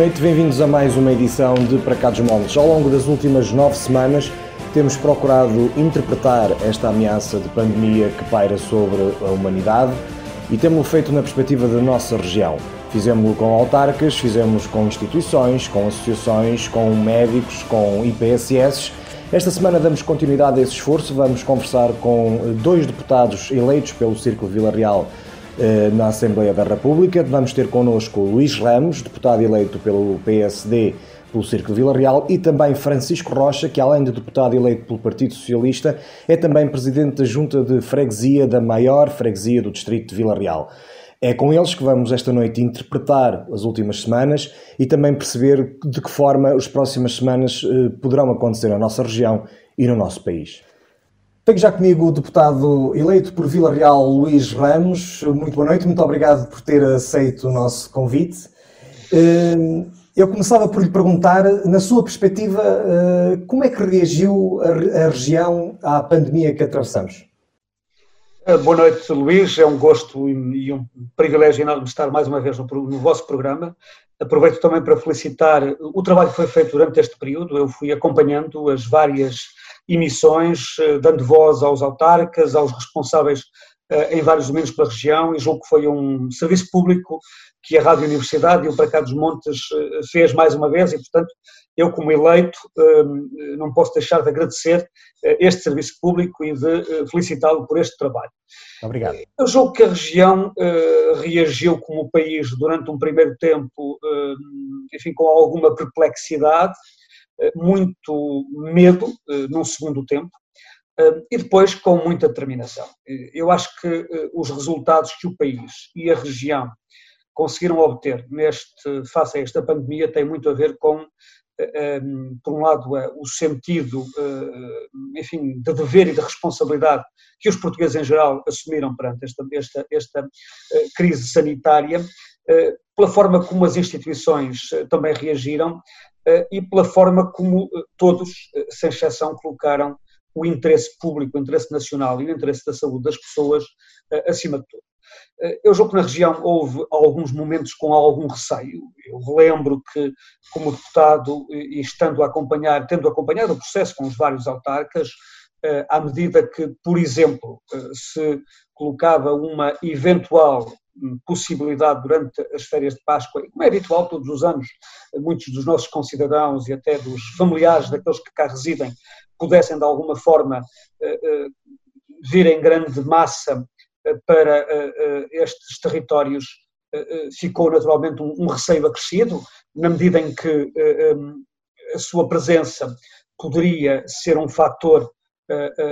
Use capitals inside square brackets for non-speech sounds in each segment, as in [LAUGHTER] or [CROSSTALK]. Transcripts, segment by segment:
Noite, bem-vindos a mais uma edição de Para Cá. Ao longo das últimas nove semanas temos procurado interpretar esta ameaça de pandemia que paira sobre a humanidade e temos-lo feito na perspectiva da nossa região. Fizemos-lo com autarcas, fizemos com instituições, com associações, com médicos, com IPSS. Esta semana damos continuidade a esse esforço, vamos conversar com dois deputados eleitos pelo Círculo Vila Real na Assembleia da República. Vamos ter connosco Luís Ramos, deputado eleito pelo PSD pelo Círculo Vila Real, e também Francisco Rocha, que além de deputado eleito pelo Partido Socialista, é também presidente da Junta de Freguesia da maior freguesia do Distrito de Vila Real. É com eles que vamos esta noite interpretar as últimas semanas e também perceber de que forma as próximas semanas eh, poderão acontecer na nossa região e no nosso país. Tenho já comigo o deputado eleito por Vila Real, Luís Ramos. Muito boa noite, muito obrigado por ter aceito o nosso convite. Eh, eu começava por lhe perguntar, na sua perspectiva, eh, como é que reagiu a região à pandemia que atravessamos? Eh, boa noite, Luís. É um gosto e um privilégio enorme estar mais uma vez no, vosso programa. Aproveito também para felicitar o trabalho que foi feito durante este período. Eu fui acompanhando as várias emissões, eh, dando voz aos autarcas, aos responsáveis eh, em vários domínios pela região e julgo que foi um serviço público que a Rádio Universidade e o Para dos Montes eh, fez mais uma vez e, portanto, eu como eleito não posso deixar de agradecer este serviço público e de felicitá-lo por este trabalho. Obrigado. Eu julgo que a região reagiu como o país durante um primeiro tempo, enfim, com alguma perplexidade, muito medo eh, num segundo tempo eh, e depois com muita determinação. Eu acho que os resultados que o país e a região conseguiram obter neste, face a esta pandemia têm muito a ver com, por um lado, o sentido, enfim, de dever e de responsabilidade que os portugueses em geral assumiram perante esta, esta, esta crise sanitária, pela forma como as instituições também reagiram eh, e pela forma como eh, todos, eh, sem exceção, colocaram o interesse público, o interesse nacional e o interesse da saúde das pessoas acima de tudo. Eu julgo que na região houve alguns momentos com algum receio. Eu lembro que, como deputado, e estando a acompanhar, tendo acompanhado o processo com os vários autarcas, à medida que, por exemplo, se colocava uma eventual possibilidade durante as férias de Páscoa, como é habitual todos os anos, muitos dos nossos concidadãos e até dos familiares daqueles que cá residem pudessem de alguma forma eh, eh, vir em grande massa eh, para estes territórios, ficou naturalmente um receio acrescido, na medida em que a sua presença poderia ser um fator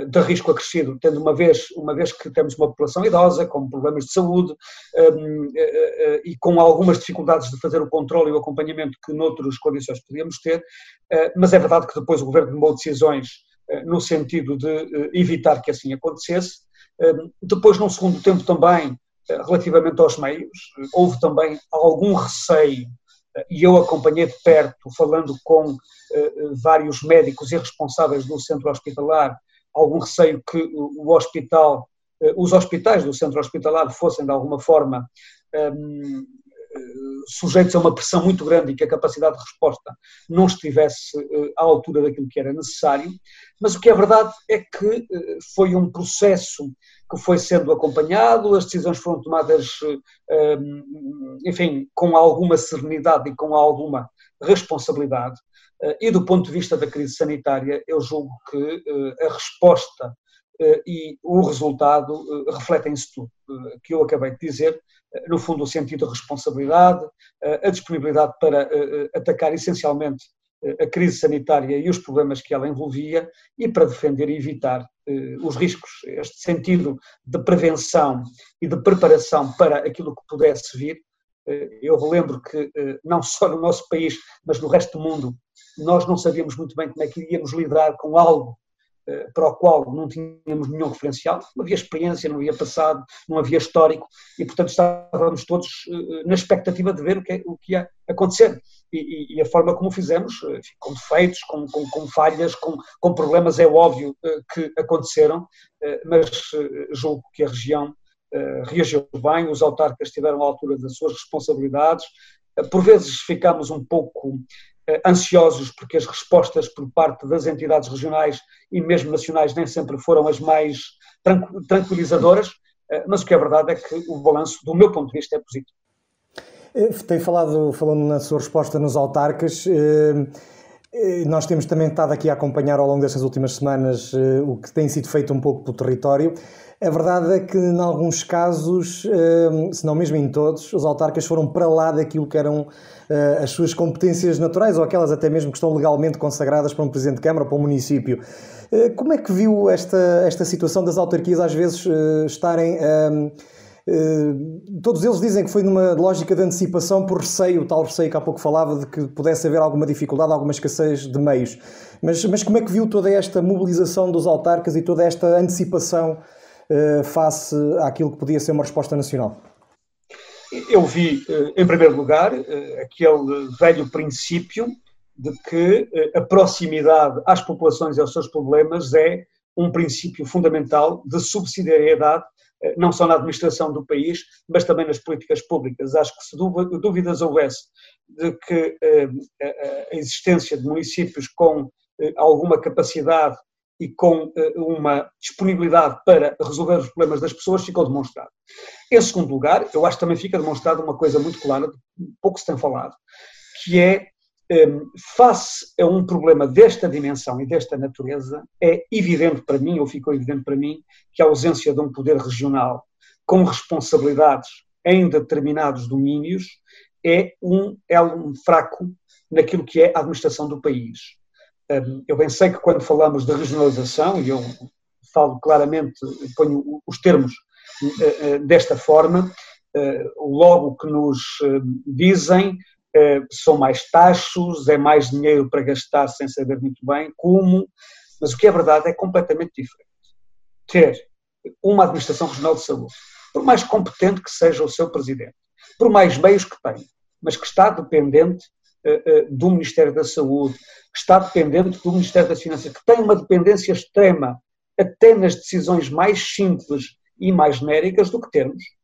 de risco acrescido, tendo uma vez, uma vez que temos uma população idosa, com problemas de saúde um, eh, e com algumas dificuldades de fazer o controle e o acompanhamento que noutras condições podíamos ter, mas é verdade que depois o Governo tomou decisões no sentido de evitar que assim acontecesse. Depois, num segundo tempo também, relativamente aos meios, houve também algum receio e eu acompanhei de perto, falando com vários médicos e responsáveis do centro hospitalar, algum receio que o hospital, eh, os hospitais do centro hospitalar fossem de alguma forma um, eh, sujeitos a uma pressão muito grande e que a capacidade de resposta não estivesse eh, à altura daquilo que era necessário, mas o que é verdade é que foi um processo que foi sendo acompanhado, as decisões foram tomadas, enfim, com alguma serenidade e com alguma responsabilidade, e do ponto de vista da crise sanitária, eu julgo que eh, a resposta eh, e o resultado refletem-se tudo, que eu acabei de dizer, no fundo o sentido de responsabilidade, a disponibilidade para atacar essencialmente a crise sanitária e os problemas que ela envolvia e para defender e evitar os riscos, este sentido de prevenção e de preparação para aquilo que pudesse vir. Eu relembro que não só no nosso país, mas no resto do mundo, nós não sabíamos muito bem como é que iríamos lidar com algo eh, para o qual não tínhamos nenhum referencial, não havia experiência, não havia passado, não havia histórico e, portanto, estávamos todos eh, na expectativa de ver o que, é, o que ia acontecer. E, e, a forma como fizemos, enfim, com defeitos, com, com, com falhas, com, com, problemas, é óbvio eh, que aconteceram, mas julgo que a região reagiu bem, os autarcas estiveram à altura das suas responsabilidades, Por vezes ficamos um pouco ansiosos porque as respostas por parte das entidades regionais e mesmo nacionais nem sempre foram as mais tranquilizadoras, mas o que é verdade é que o balanço, do meu ponto de vista, é positivo. Tem falado, falando na sua resposta nos autarcas, nós temos também estado aqui a acompanhar ao longo destas últimas semanas eh, o que tem sido feito um pouco pelo território. A verdade é que, em alguns casos, eh, se não mesmo em todos, os autarcas foram para lá daquilo que eram eh, as suas competências naturais ou aquelas até mesmo que estão legalmente consagradas para um Presidente de Câmara ou para um município. Como é que viu esta, esta situação das autarquias às vezes estarem eh, todos eles dizem que foi numa lógica de antecipação por receio, tal receio que há pouco falava, de que pudesse haver alguma dificuldade, alguma escassez de meios. Mas, mas como é que viu toda esta mobilização dos autarcas e toda esta antecipação uh, face àquilo que podia ser uma resposta nacional? Eu vi, eh, em primeiro lugar, aquele velho princípio de que a proximidade às populações e aos seus problemas é um princípio fundamental de subsidiariedade eh, não só na administração do país, mas também nas políticas públicas. Acho que se dúvidas houvesse de que eh, a existência de municípios com eh, alguma capacidade e com uma disponibilidade para resolver os problemas das pessoas ficou demonstrado. Em segundo lugar, eu acho que também fica demonstrada uma coisa muito clara, pouco se tem falado, que é face a um problema desta dimensão e desta natureza, é evidente para mim, ou ficou evidente para mim, que a ausência de um poder regional com responsabilidades em determinados domínios é um elo fraco naquilo que é a administração do país. Hum, eu bem sei que quando falamos de regionalização, e eu falo claramente, ponho os termos eh, desta forma, logo que nos dizem são mais taxos, é mais dinheiro para gastar sem saber muito bem como, mas o que é verdade é completamente diferente. Ter uma administração regional de saúde, por mais competente que seja o seu presidente, por mais meios que tenha, mas que está dependente uh, uh, do Ministério da Saúde, que está dependente do Ministério das Finanças, que tem uma dependência extrema até nas decisões mais simples e mais genéricas do que termos eh,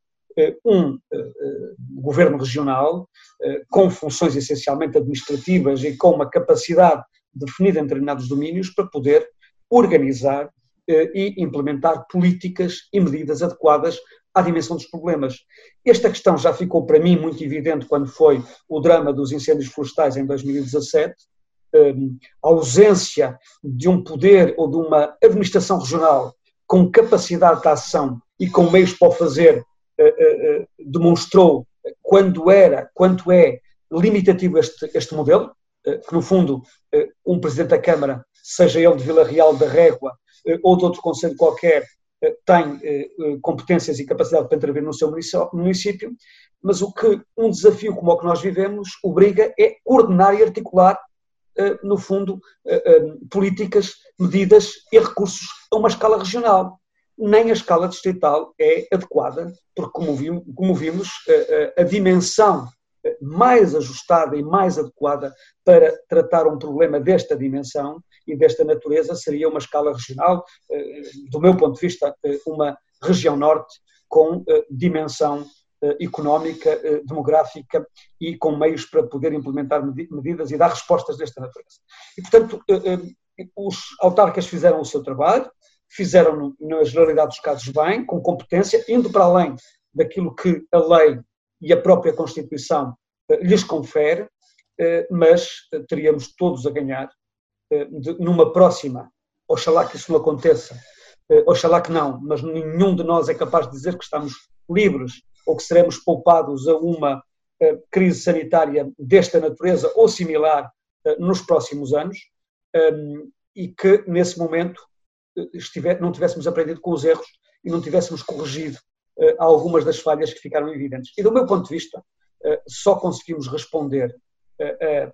um eh, eh, governo regional com funções essencialmente administrativas e com uma capacidade definida em determinados domínios para poder organizar e implementar políticas e medidas adequadas à dimensão dos problemas. Esta questão já ficou para mim muito evidente quando foi o drama dos incêndios florestais em 2017. A ausência de um poder ou de uma administração regional com capacidade de ação e com meios para o fazer eh, eh, eh, demonstrou quando era, quanto é limitativo este, este modelo, que no fundo um Presidente da Câmara, seja ele de Vila Real da Régua ou de outro conselho qualquer, tem competências e capacidade para intervir no seu município, mas o que um desafio como o que nós vivemos obriga é coordenar e articular, no fundo, políticas, medidas e recursos a uma escala regional nem a escala distrital é adequada, porque, como vimos, como vimos a, a, a dimensão mais ajustada e mais adequada para tratar um problema desta dimensão e desta natureza seria uma escala regional, eh, do meu ponto de vista, eh, uma região norte com eh, dimensão económica, demográfica e com meios para poder implementar medidas e dar respostas desta natureza. E, portanto, os autarcas fizeram o seu trabalho, fizeram na generalidade dos casos bem, com competência, indo para além daquilo que a lei e a própria Constituição eh, lhes confere, eh, mas eh, teríamos todos a ganhar numa próxima, oxalá que isso não aconteça, oxalá que não, mas nenhum de nós é capaz de dizer que estamos livres ou que seremos poupados a uma crise sanitária desta natureza ou similar nos próximos anos, e que nesse momento estiver, não tivéssemos aprendido com os erros e não tivéssemos corrigido uh, algumas das falhas que ficaram evidentes. E do meu ponto de vista, uh, só conseguimos responder a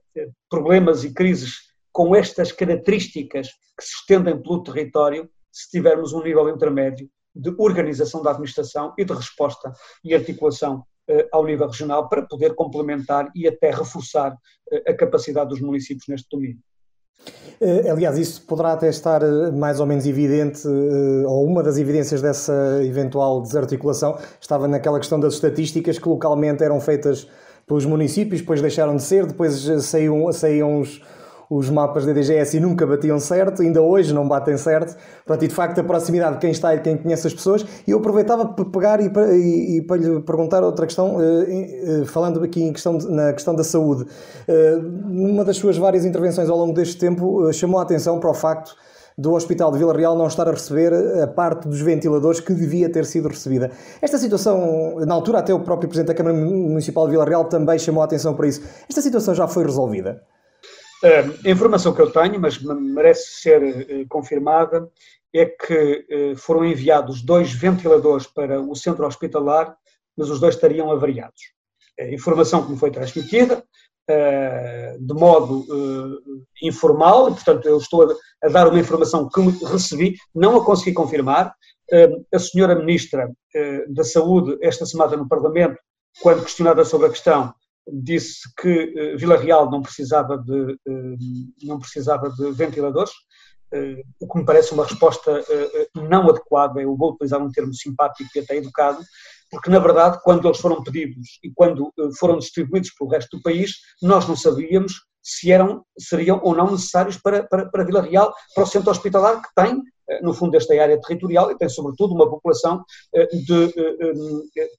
problemas e crises com estas características que se estendem pelo território se tivermos um nível intermédio de organização da administração e de resposta e articulação uh, ao nível regional para poder complementar e até reforçar uh, a capacidade dos municípios neste domínio. Eh, aliás, isso poderá até estar eh, mais ou menos evidente, eh, ou uma das evidências dessa eventual desarticulação estava naquela questão das estatísticas que localmente eram feitas pelos municípios, depois deixaram de ser, depois saíam, saíam os, os mapas da DGS e nunca batiam certo, ainda hoje não batem certo. Pronto, e de facto a proximidade de quem está e de quem conhece as pessoas. E eu aproveitava para pegar e, e, e para lhe perguntar outra questão, uh, uh, falando aqui em questão, na questão da saúde. Uh, numa das suas várias intervenções ao longo deste tempo, chamou a atenção para o facto do Hospital de Vila Real não estar a receber a parte dos ventiladores que devia ter sido recebida. Esta situação, na altura até o próprio Presidente da Câmara Municipal de Vila Real também chamou a atenção para isso. Esta situação já foi resolvida? A informação que eu tenho, mas merece ser eh, confirmada, é que eh, foram enviados dois ventiladores para o centro hospitalar, mas os dois estariam avariados. A informação que me foi transmitida, eh, de modo informal, portanto, eu estou a dar uma informação que recebi, não a consegui confirmar. A senhora Ministra da Saúde, esta semana no Parlamento, quando questionada sobre a questão, disse que uh, Vila Real não precisava de, uh, não precisava de ventiladores, uh, o que me parece uma resposta não adequada, eu vou utilizar um termo simpático e até educado, porque na verdade quando eles foram pedidos e quando foram distribuídos pelo resto do país, nós não sabíamos se eram, seriam ou não necessários para, para, para Vila Real, para o centro hospitalar que tem no fundo, esta área territorial e tem, sobretudo, uma população de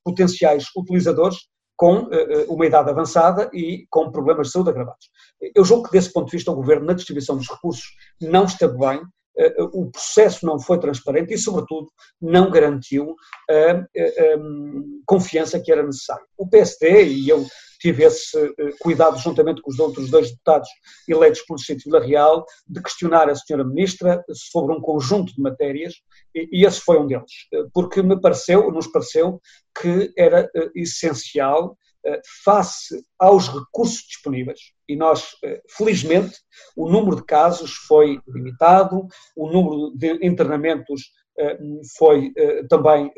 potenciais utilizadores com uh, uma idade avançada e com problemas de saúde agravados. Eu julgo que, desse ponto de vista, o Governo, na distribuição dos recursos, não esteve bem, uh, o processo não foi transparente e, sobretudo, não garantiu a um, confiança que era necessária. O PSD, e eu tive esse cuidado, juntamente com os outros dois deputados eleitos pelo Distrito Vila Real, de questionar a senhora Ministra sobre um conjunto de matérias, e esse foi um deles, porque me pareceu, nos pareceu, que era essencial face aos recursos disponíveis, e nós, felizmente, o número de casos foi limitado, o número de internamentos foi também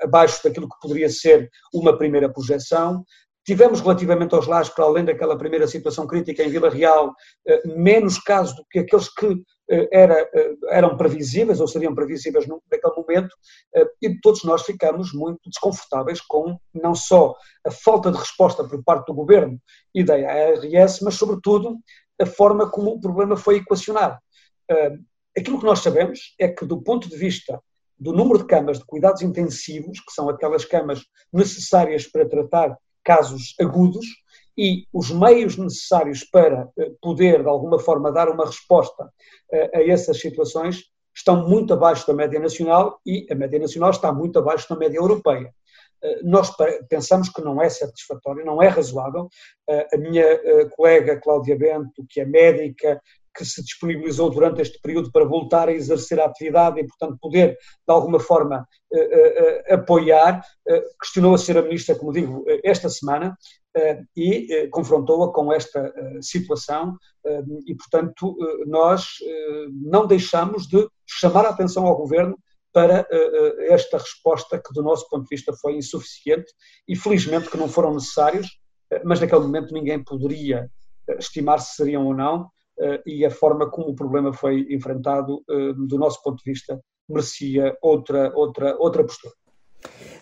abaixo daquilo que poderia ser uma primeira projeção, Tivemos relativamente aos lares, para além daquela primeira situação crítica em Vila Real, eh, menos casos do que aqueles que eh, era, eh, eram previsíveis ou seriam previsíveis naquele momento, e todos nós ficamos muito desconfortáveis com não só a falta de resposta por parte do governo e da ARS, mas sobretudo a forma como o problema foi equacionado. Aquilo que nós sabemos é que, do ponto de vista do número de camas de cuidados intensivos, que são aquelas camas necessárias para tratar casos agudos e os meios necessários para eh, poder, de alguma forma, dar uma resposta eh, a essas situações estão muito abaixo da média nacional e a média nacional está muito abaixo da média europeia. Eh, nós pensamos que não é satisfatório, não é razoável. A minha colega Cláudia Bento, que é médica, que se disponibilizou durante este período para voltar a exercer a atividade e, portanto, poder, de alguma forma, uh, uh, apoiar, questionou a ser a ministra, como digo, esta semana e confrontou-a com esta situação e, portanto, nós não deixamos de chamar a atenção ao Governo para esta resposta que, do nosso ponto de vista, foi insuficiente e, felizmente, que não foram necessários, mas naquele momento ninguém poderia estimar se seriam ou não, eh, e a forma como o problema foi enfrentado, eh, do nosso ponto de vista, merecia outra, outra, outra postura.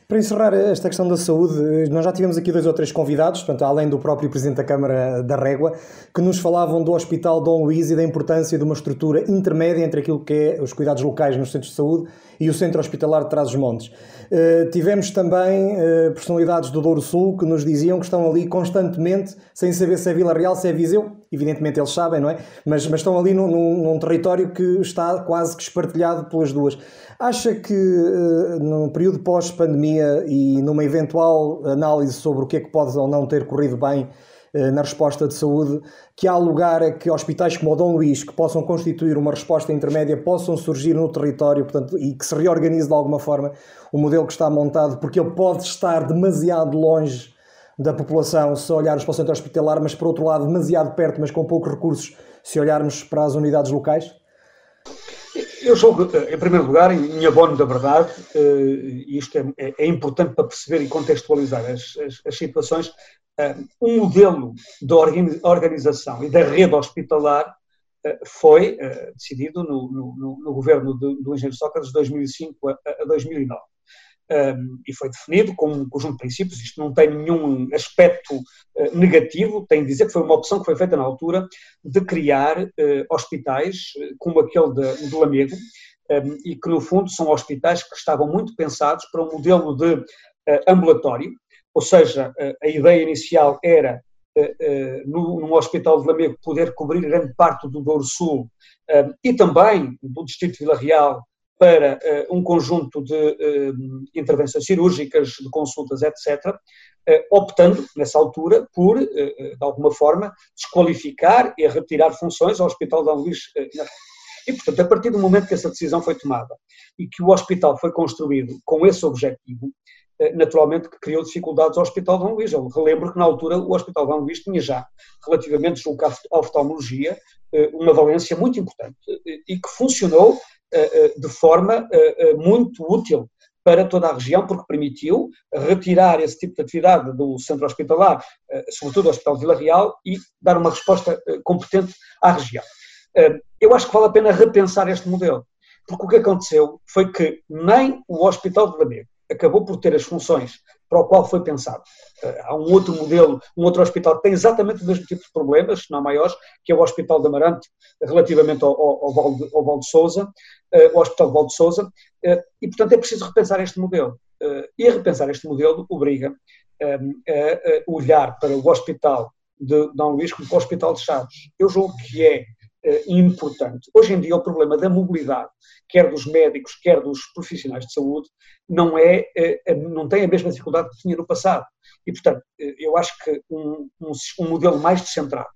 Para encerrar esta questão da saúde, nós já tivemos aqui dois ou três convidados, portanto, além do próprio Presidente da Câmara da Régua, que nos falavam do Hospital Dom Luís e da importância de uma estrutura intermédia entre aquilo que é os cuidados locais nos centros de saúde e o Centro Hospitalar de Trás-os-Montes. Uh, tivemos também uh, personalidades do Douro Sul que nos diziam que estão ali constantemente, sem saber se é Vila Real, se é Viseu, evidentemente eles sabem, não é? Mas, mas estão ali num, num, num território que está quase que espartilhado pelas duas. Acha que uh, no período pós-pandemia e numa eventual análise sobre o que é que pode ou não ter corrido bem na resposta de saúde, que há lugar a que hospitais como o Dom Luís, que possam constituir uma resposta intermédia, possam surgir no território portanto, e que se reorganize de alguma forma o modelo que está montado, porque ele pode estar demasiado longe da população se olharmos para o centro hospitalar, mas por outro lado demasiado perto, mas com poucos recursos, se olharmos para as unidades locais? Eu julgo, em primeiro lugar, em abono da verdade, eh, e isto é, é, é, importante para perceber e contextualizar as, as, as situações, eh, um modelo de organização e da rede hospitalar eh, foi decidido no, no, no governo do, do engenheiro Sócrates de 2005 a, a 2009. Um, e foi definido como um conjunto de princípios. Isto não tem nenhum aspecto uh, negativo, tem de dizer que foi uma opção que foi feita na altura de criar uh, hospitais uh, como aquele de, de Lamego, um, e que no fundo são hospitais que estavam muito pensados para um modelo de ambulatório, ou seja, a ideia inicial era num hospital de Lamego poder cobrir grande parte do Douro Sul e também do distrito de Vila Real para uh, um conjunto de uh, intervenções cirúrgicas, de consultas, etc., uh, optando, nessa altura, por, de alguma forma, desqualificar e retirar funções ao Hospital de Luís. e, portanto, a partir do momento que essa decisão foi tomada e que o hospital foi construído com esse objetivo, naturalmente que criou dificuldades ao Hospital de Luís. Eu relembro que, na altura, o Hospital de Luís tinha já, relativamente à oftalmologia, uma valência muito importante e que funcionou eh, eh, de forma eh, muito útil para toda a região, porque permitiu retirar esse tipo de atividade do centro hospitalar, sobretudo do Hospital Vila Real, e dar uma resposta competente à região. Eu acho que vale a pena repensar este modelo, porque o que aconteceu foi que nem o Hospital de Lamego acabou por ter as funções para o qual foi pensado. Eh, há um outro modelo, um outro hospital que tem exatamente o mesmo tipo de problemas, se não maiores, que é o Hospital de Amarante, relativamente ao, ao, ao, Val, de, ao Val de Souza, uh, o Hospital de Val de Souza, uh, e portanto é preciso repensar este modelo. E repensar este modelo obriga a olhar para o Hospital de Dom Luís como o Hospital de Chaves. Eu julgo que é eh, importante. Hoje em dia, o problema da mobilidade, quer dos médicos, quer dos profissionais de saúde, não, é, eh, não tem a mesma dificuldade que tinha no passado. E, portanto, eh, eu acho que um, um, um modelo mais descentrado,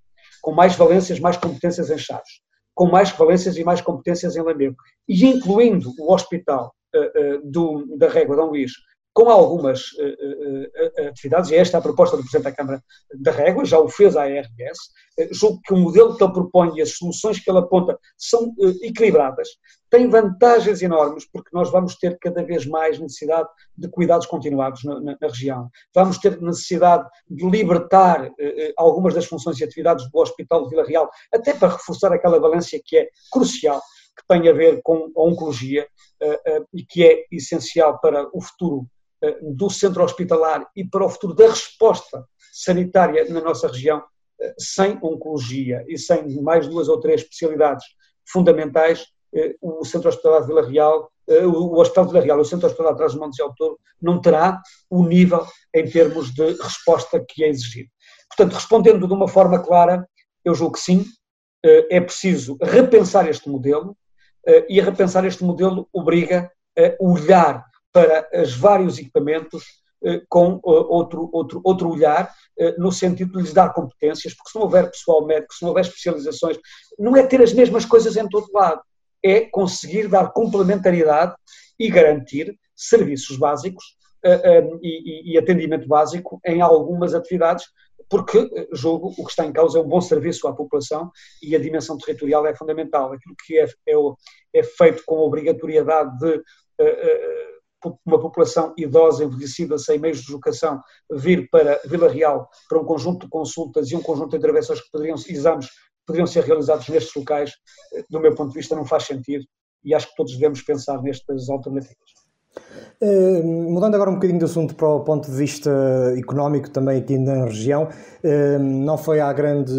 com mais valências, mais competências em Chaves, com mais valências e mais competências em Lamego, e incluindo o hospital uh, uh, do, da Régua Dom Luís com algumas uh, uh, atividades, e esta é a proposta do Presidente da Câmara da Régua, já o fez a ARS, uh, julgo que o modelo que ele propõe e as soluções que ele aponta são equilibradas, têm vantagens enormes, porque nós vamos ter cada vez mais necessidade de cuidados continuados na, na, na região, vamos ter necessidade de libertar algumas das funções e atividades do Hospital de Vila Real, até para reforçar aquela valência que é crucial, que tem a ver com a oncologia e que é essencial para o futuro do centro hospitalar e para o futuro da resposta sanitária na nossa região, eh, sem oncologia e sem mais duas ou três especialidades fundamentais, eh, o Centro Hospitalar de Vila Real, o Hospital de Vila Real, o Centro Hospitalar de Trás-os-Montes e Alto não terá o nível em termos de resposta que é exigido. Portanto, respondendo de uma forma clara, eu julgo que sim, é preciso repensar este modelo e a repensar este modelo obriga a olhar para os vários equipamentos eh, com eh, outro, outro, outro olhar, eh, no sentido de lhes dar competências, porque se não houver pessoal médico, se não houver especializações, não é ter as mesmas coisas em todo lado, é conseguir dar complementaridade e garantir serviços básicos e, atendimento básico em algumas atividades, porque julgo o que está em causa é um bom serviço à população e a dimensão territorial é fundamental. Aquilo que é, é, é feito com obrigatoriedade de uma população idosa, envelhecida, sem meios de deslocação, vir para Vila Real para um conjunto de consultas e um conjunto de intervenções que poderiam, exames poderiam ser realizados nestes locais, eh, do meu ponto de vista, não faz sentido e acho que todos devemos pensar nestas alternativas. Uh, mudando agora um bocadinho de assunto para o ponto de vista económico também aqui na região, uh, não foi há, grande,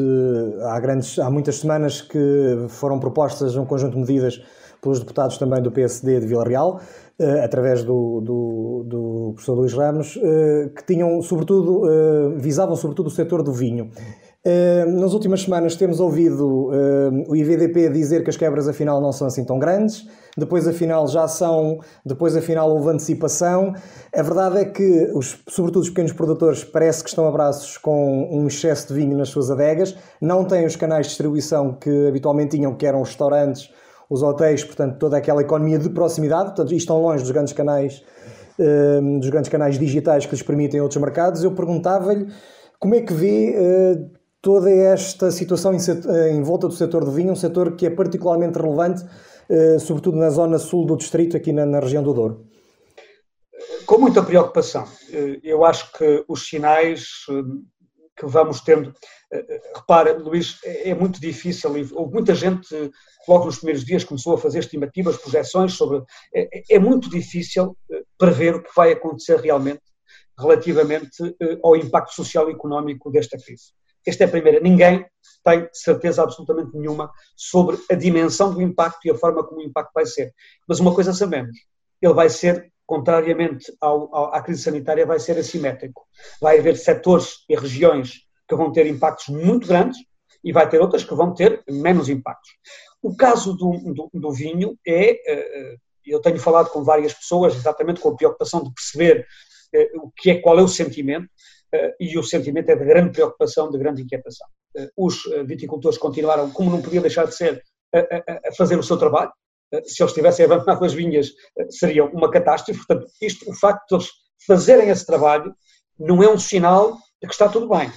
há, grandes, há muitas semanas que foram propostas um conjunto de medidas pelos deputados também do PSD de Vila Real, através do, do, do, professor Luís Ramos, uh, que tinham sobretudo, uh, visavam sobretudo o setor do vinho. nas últimas semanas temos ouvido o IVDP dizer que as quebras afinal não são assim tão grandes, depois afinal já são, depois afinal houve antecipação. A verdade é que, os, sobretudo os pequenos produtores, parece que estão a braços com um excesso de vinho nas suas adegas, não têm os canais de distribuição que habitualmente tinham, que eram restaurantes os hotéis, portanto, toda aquela economia de proximidade, portanto, e estão longe dos grandes canais, uh, dos grandes canais digitais que lhes permitem outros mercados. Eu perguntava-lhe como é que vê uh, toda esta situação em, uh, em, volta do setor do vinho, um setor que é particularmente relevante, sobretudo na zona sul do distrito, aqui na, na região do Douro. Com muita preocupação. Eu acho que os sinais que vamos tendo. Repara, Luís, é muito difícil, houve muita gente logo nos primeiros dias começou a fazer estimativas, projeções sobre. É, é muito difícil prever o que vai acontecer realmente relativamente ao impacto social e económico desta crise. Esta é a primeira. Ninguém tem certeza absolutamente nenhuma sobre a dimensão do impacto e a forma como o impacto vai ser. Mas uma coisa sabemos, ele vai ser, contrariamente ao, ao, à crise sanitária, vai ser assimétrico. Vai haver setores e regiões que vão ter impactos muito grandes e vai ter outras que vão ter menos impactos. O caso do, do, do vinho é, eh, eu tenho falado com várias pessoas exatamente com a preocupação de perceber eh, o que é, qual é o sentimento, eh, e o sentimento é de grande preocupação, de grande inquietação. Os viticultores continuaram, como não podia deixar de ser, a, fazer o seu trabalho. Se eles tivessem abandonado as vinhas, seria uma catástrofe. Portanto, isto, o facto de eles fazerem esse trabalho não é um sinal de que está tudo bem.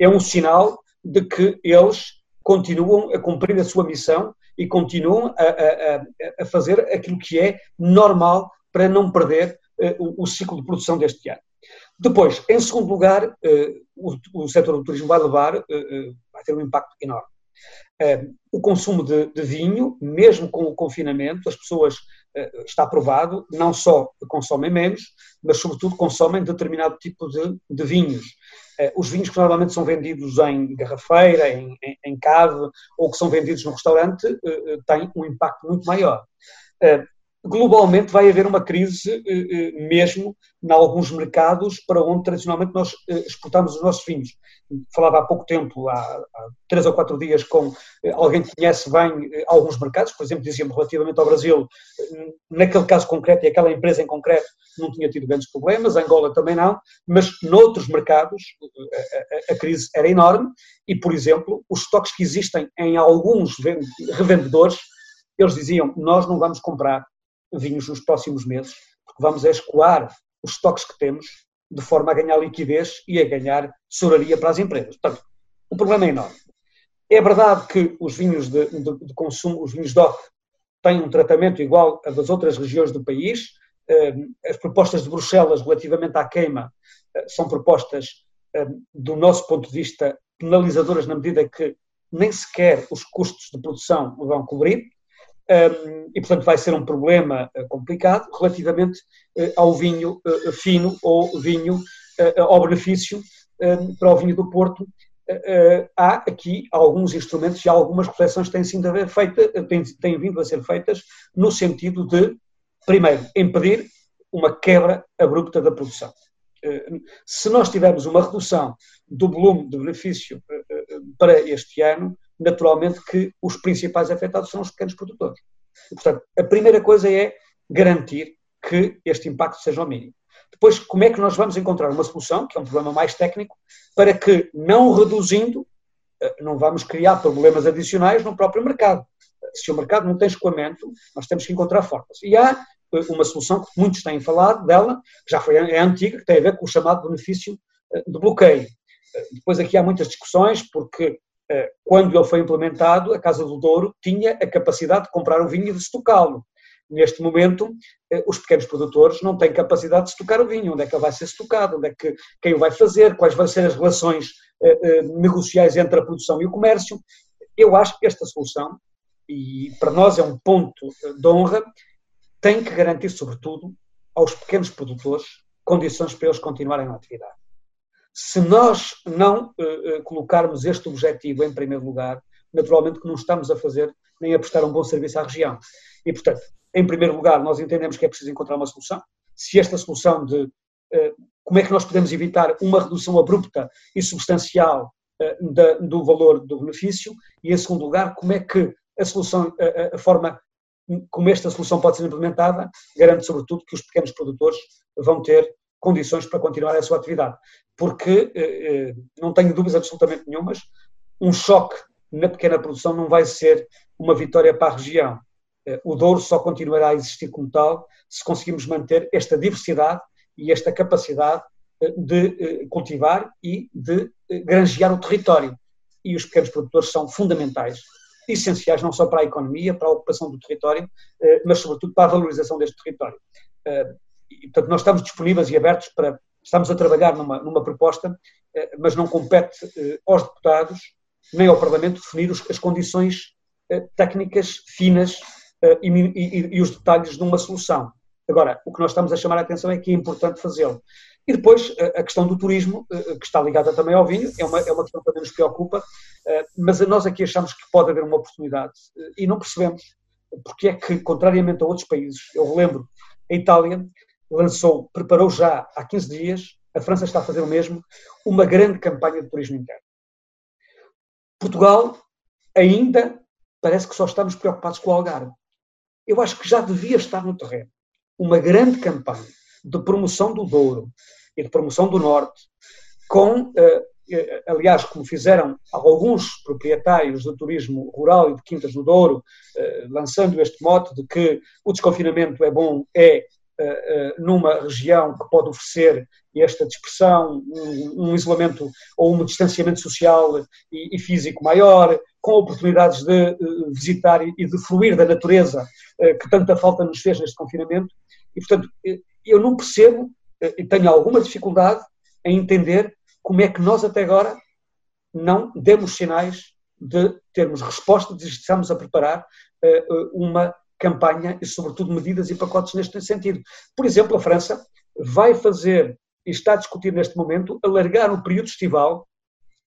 É um sinal de que eles continuam a cumprir a sua missão e continuam a, a, a fazer aquilo que é normal para não perder uh, o, o, ciclo de produção deste ano. Depois, em segundo lugar, uh, o, o setor do turismo vai levar, uh, vai ter um impacto enorme. o consumo de, de, vinho, mesmo com o confinamento, as pessoas, está provado, não só consomem menos, mas sobretudo consomem determinado tipo de, de vinhos. Eh, os vinhos que normalmente são vendidos em garrafeira, em, em, em cave, ou que são vendidos no restaurante, eh, eh, têm um impacto muito maior globalmente vai haver uma crise mesmo em alguns mercados para onde tradicionalmente nós exportamos os nossos vinhos. Falava há pouco tempo, há, há três ou quatro dias, com alguém que conhece bem alguns mercados, por exemplo, dizia-me relativamente ao Brasil, naquele caso concreto e aquela empresa em concreto não tinha tido grandes problemas, Angola também não, mas noutros mercados a, a, a crise era enorme e, por exemplo, os estoques que existem em alguns revendedores, eles diziam, nós não vamos comprar vinhos nos próximos meses, porque vamos escoar os estoques que temos de forma a ganhar liquidez e a ganhar tesouraria para as empresas. Portanto, o problema é enorme. É verdade que os vinhos de, de, de consumo, os vinhos DOC, têm um tratamento igual a das outras regiões do país. Eh, as propostas de Bruxelas relativamente à queima eh, são propostas, eh, do nosso ponto de vista, penalizadoras na medida que nem sequer os custos de produção vão cobrir e, portanto, vai ser um problema eh, complicado relativamente eh, ao vinho eh, fino ou vinho ao benefício para o vinho do Porto. Há aqui alguns instrumentos e algumas reflexões têm, sido a feita, têm, têm vindo a ser feitas no sentido de, primeiro, impedir uma quebra abrupta da produção. Se nós tivermos uma redução do volume de benefício para este ano, naturalmente que os principais afetados são os pequenos produtores. Portanto, a primeira coisa é garantir que este impacto seja o mínimo. Depois, como é que nós vamos encontrar uma solução, que é um problema mais técnico, para que, não reduzindo, eh, não vamos criar problemas adicionais no próprio mercado. Se o mercado não tem escoamento, nós temos que encontrar formas. E há eh, uma solução que muitos têm falado dela, que já foi, é antiga, que tem a ver com o chamado benefício eh, de bloqueio. Depois aqui há muitas discussões, porque quando ele foi implementado, a Casa do Douro tinha a capacidade de comprar o vinho e de estocá-lo. Neste momento, eh, os pequenos produtores não têm capacidade de estocar o vinho. Onde é que ele vai ser estocado? Onde é que, quem o vai fazer? Quais vão ser as relações eh, negociais entre a produção e o comércio? Eu acho que esta solução, e para nós é um ponto de honra, tem que garantir, sobretudo, aos pequenos produtores condições para eles continuarem na atividade. Se nós não uh, colocarmos este objetivo em primeiro lugar, naturalmente que não estamos a fazer nem a prestar um bom serviço à região. E, portanto, em primeiro lugar, nós entendemos que é preciso encontrar uma solução. Se esta solução de uh, como é que nós podemos evitar uma redução abrupta e substancial uh, da, do valor do benefício, e em segundo lugar, como é que a solução, a, a forma como esta solução pode ser implementada, garante sobretudo que os pequenos produtores vão ter condições para continuar a sua atividade. Porque, eh, eh, não tenho dúvidas absolutamente nenhumas, um choque na pequena produção não vai ser uma vitória para a região. Eh, o Douro só continuará a existir como tal se conseguirmos manter esta diversidade e esta capacidade de cultivar e de granjear o território. E os pequenos produtores são fundamentais, essenciais não só para a economia, para a ocupação do território, mas sobretudo para a valorização deste território e, portanto, nós estamos disponíveis e abertos para. Estamos a trabalhar numa, numa proposta, eh, mas não compete eh, aos deputados nem ao Parlamento definir as condições eh, técnicas finas e, e, e os detalhes de uma solução. Agora, o que nós estamos a chamar a atenção é que é importante fazê-lo. E depois, a questão do turismo, que está ligada também ao vinho, é uma, é uma questão que também nos preocupa, mas nós aqui achamos que pode haver uma oportunidade e não percebemos porque é que, contrariamente a outros países, eu relembro, a Itália lançou, preparou já há 15 dias, a França está a fazer o mesmo, uma grande campanha de turismo interno. Portugal ainda parece que só estamos preocupados com o Algarve. Eu acho que já devia estar no terreno uma grande campanha de promoção do Douro e de promoção do Norte, com, eh, eh, aliás, como fizeram alguns proprietários do turismo rural e de Quintas do Douro, eh, lançando este mote de que o desconfinamento é bom, é numa região que pode oferecer esta dispersão, um, um isolamento ou um distanciamento social e, e, físico maior, com oportunidades de uh, visitar e, de fluir da natureza que tanta falta nos fez neste confinamento. E, portanto, eu não percebo e tenho alguma dificuldade em entender como é que nós até agora não demos sinais de termos resposta, de estamos a preparar uma campanha e, sobretudo, medidas e pacotes neste sentido. Por exemplo, a França vai fazer e está a discutir neste momento alargar o período estival,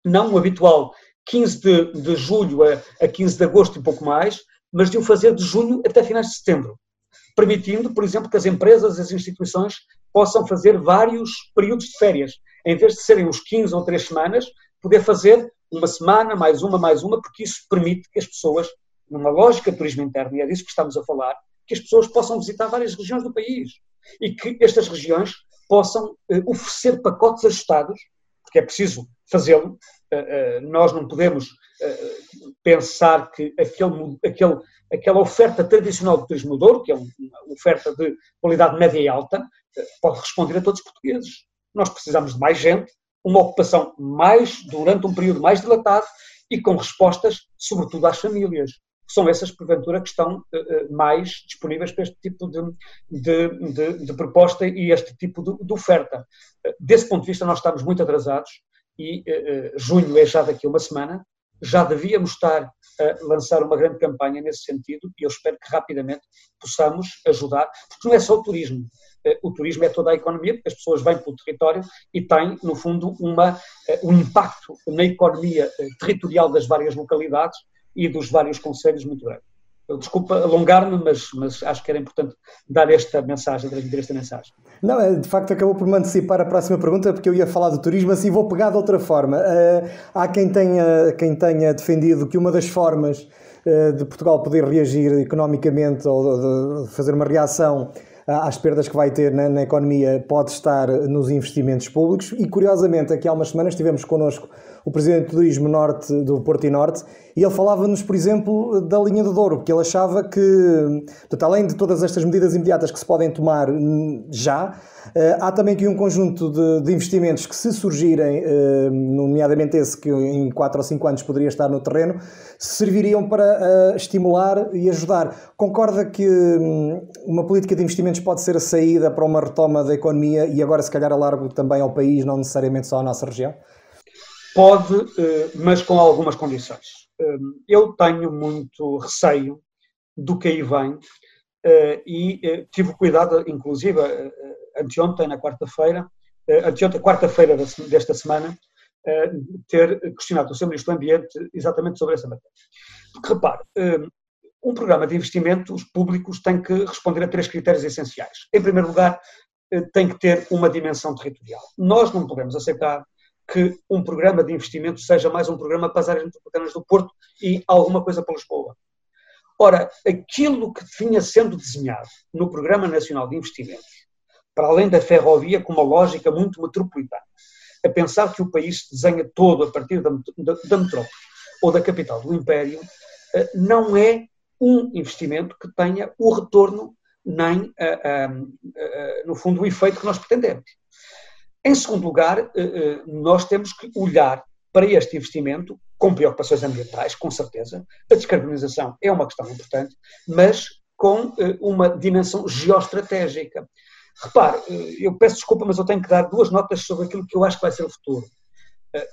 não o habitual 15 de, de julho a, a 15 de agosto e pouco mais, mas de o fazer de junho até finais de setembro, permitindo, por exemplo, que as empresas, as instituições possam fazer vários períodos de férias. Em vez de serem uns 15 ou 3 semanas, poder fazer uma semana, mais uma, mais uma, porque isso permite que as pessoas, numa lógica de turismo interno, e é disso que estamos a falar, que as pessoas possam visitar várias regiões do país e que estas regiões possam eh, oferecer pacotes ajustados, porque é preciso fazê-lo. Eh, eh, nós não podemos pensar que aquele, aquele, aquela oferta tradicional do turismo do Douro, que é uma oferta de qualidade média e alta, pode responder a todos os portugueses. Nós precisamos de mais gente, uma ocupação mais, durante um período mais dilatado e com respostas, sobretudo às famílias são essas, porventura, que estão uh, mais disponíveis para este tipo de, de, de, de proposta e este tipo de, oferta. Uh, desse ponto de vista, nós estamos muito atrasados e junho é já daqui a uma semana, já devíamos estar a lançar uma grande campanha nesse sentido e eu espero que rapidamente possamos ajudar, porque não é só o turismo, o turismo é toda a economia, porque as pessoas vêm para o território e têm, no fundo, uma, um impacto na economia territorial das várias localidades e dos vários conselhos muito grande. Desculpa alongar-me, mas, mas acho que era importante dar esta mensagem, transmitir esta mensagem. Não, é, de facto acabou por me antecipar a próxima pergunta, porque eu ia falar do turismo, assim vou pegar de outra forma. Uh, há quem tenha, quem tenha defendido que uma das formas uh, de Portugal poder reagir economicamente ou de fazer uma reação às perdas que vai ter na, na, economia pode estar nos investimentos públicos e curiosamente aqui há umas semanas tivemos connosco o Presidente do Turismo Norte do Porto e Norte, e ele falava-nos, por exemplo, da linha do Douro, porque ele achava que, portanto, além de todas estas medidas imediatas que se podem tomar já, eh, há também aqui um conjunto de, de investimentos que, se surgirem, eh, nomeadamente esse que em 4 ou 5 anos poderia estar no terreno, serviriam para eh, estimular e ajudar. Concorda que hum, uma política de investimentos pode ser a saída para uma retoma da economia e agora, se calhar, a largo também ao país, não necessariamente só à nossa região? Pode, eh, mas com algumas condições. Eh, eu tenho muito receio do que aí vem eh, e tive cuidado, inclusive, anteontem, na quarta-feira, anteontem, quarta-feira desta semana, ter questionado o Sr. Ministro do Ambiente exatamente sobre essa matéria. Porque, repare, um programa de investimentos públicos tem que responder a três critérios essenciais. Em primeiro lugar, tem que ter uma dimensão territorial. Nós não podemos aceitar que um programa de investimento seja mais um programa para as áreas metropolitanas do Porto e alguma coisa para Lisboa. Ora, aquilo que vinha sendo desenhado no Programa Nacional de Investimentos, para além da ferrovia, com uma lógica muito metropolitana, a pensar que o país se desenha todo a partir da, da, da metrópole ou da capital do Império, eh, não é um investimento que tenha o retorno nem, eh, eh, no fundo, o efeito que nós pretendemos. Em segundo lugar, eh, eh, nós temos que olhar para este investimento com preocupações ambientais, com certeza. A descarbonização é uma questão importante, mas com eh, uma dimensão geoestratégica. Repare, eu peço desculpa, mas eu tenho que dar duas notas sobre aquilo que eu acho que vai ser o futuro.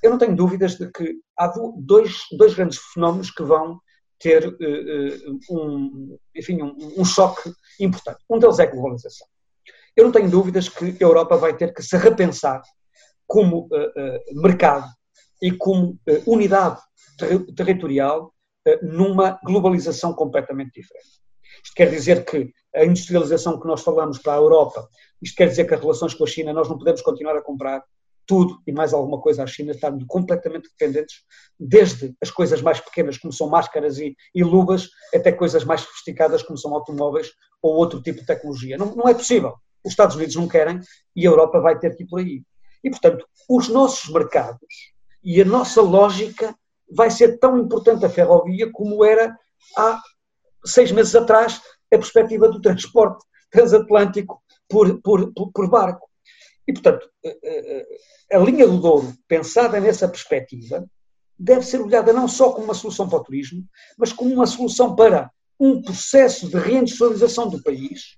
Eu não tenho dúvidas de que há dois, dois grandes fenómenos que vão ter um, enfim, um, um choque importante. Um deles é a globalização. Eu não tenho dúvidas que a Europa vai ter que se repensar como uh, uh, mercado e como uh, unidade ter territorial numa globalização completamente diferente. Isto quer dizer que a industrialização que nós falamos para a Europa, isto quer dizer que as relações com a China, nós não podemos continuar a comprar tudo e mais alguma coisa à China, estarmos completamente dependentes, desde as coisas mais pequenas, como são máscaras e, e, luvas, até coisas mais sofisticadas, como são automóveis ou outro tipo de tecnologia. Não, não é possível. Os Estados Unidos não querem e a Europa vai ter que ir por aí. E, portanto, os nossos mercados e a nossa lógica vai ser tão importante a ferrovia como era há seis meses atrás a perspectiva do transporte transatlântico por, por, por, barco. E, portanto, eh, eh, a linha do Douro, pensada nessa perspectiva, deve ser olhada não só como uma solução para o turismo, mas como uma solução para um processo de reindustrialização do país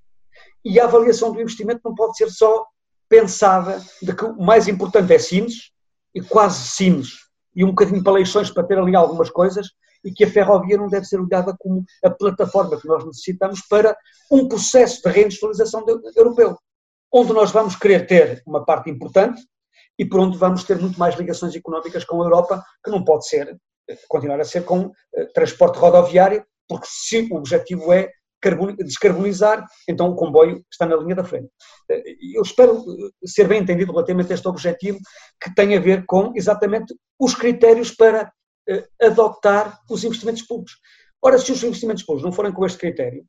e a avaliação do investimento não pode ser só pensada de que o mais importante é Sines, e quase Sines, e um bocadinho para Leixões para ter ali algumas coisas, e que a ferrovia não deve ser olhada como a plataforma que nós necessitamos para um processo de reindustrialização europeu, onde nós vamos querer ter uma parte importante e por onde vamos ter muito mais ligações económicas com a Europa, que não pode ser, continuar a ser com eh, transporte rodoviário, porque se o objetivo é descarbonizar, então o comboio está na linha da frente. Eh, eu espero eh, ser bem entendido relativamente a este objetivo, que tem a ver com exatamente os critérios para adotar os investimentos públicos. Ora, se os investimentos públicos não forem com este critério,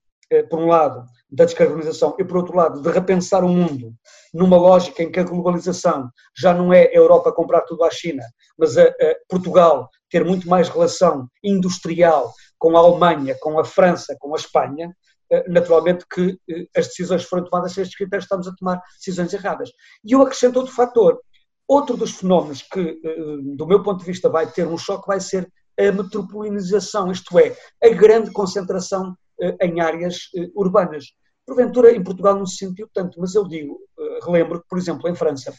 por um lado, da descarbonização e, por outro lado, de repensar o mundo numa lógica em que a globalização já não é a Europa comprar tudo à China, mas a, a Portugal ter muito mais relação industrial com a Alemanha, com a França, com a Espanha, eh, naturalmente que eh, as decisões foram tomadas sem estes critérios, estamos a tomar decisões erradas. E eu acrescento outro fator. Outro dos fenómenos que, eh, do meu ponto de vista, vai ter um choque vai ser a metropolinização, isto é, a grande concentração em áreas urbanas. Porventura, em Portugal não se sentiu tanto, mas eu digo, relembro que, por exemplo, em França,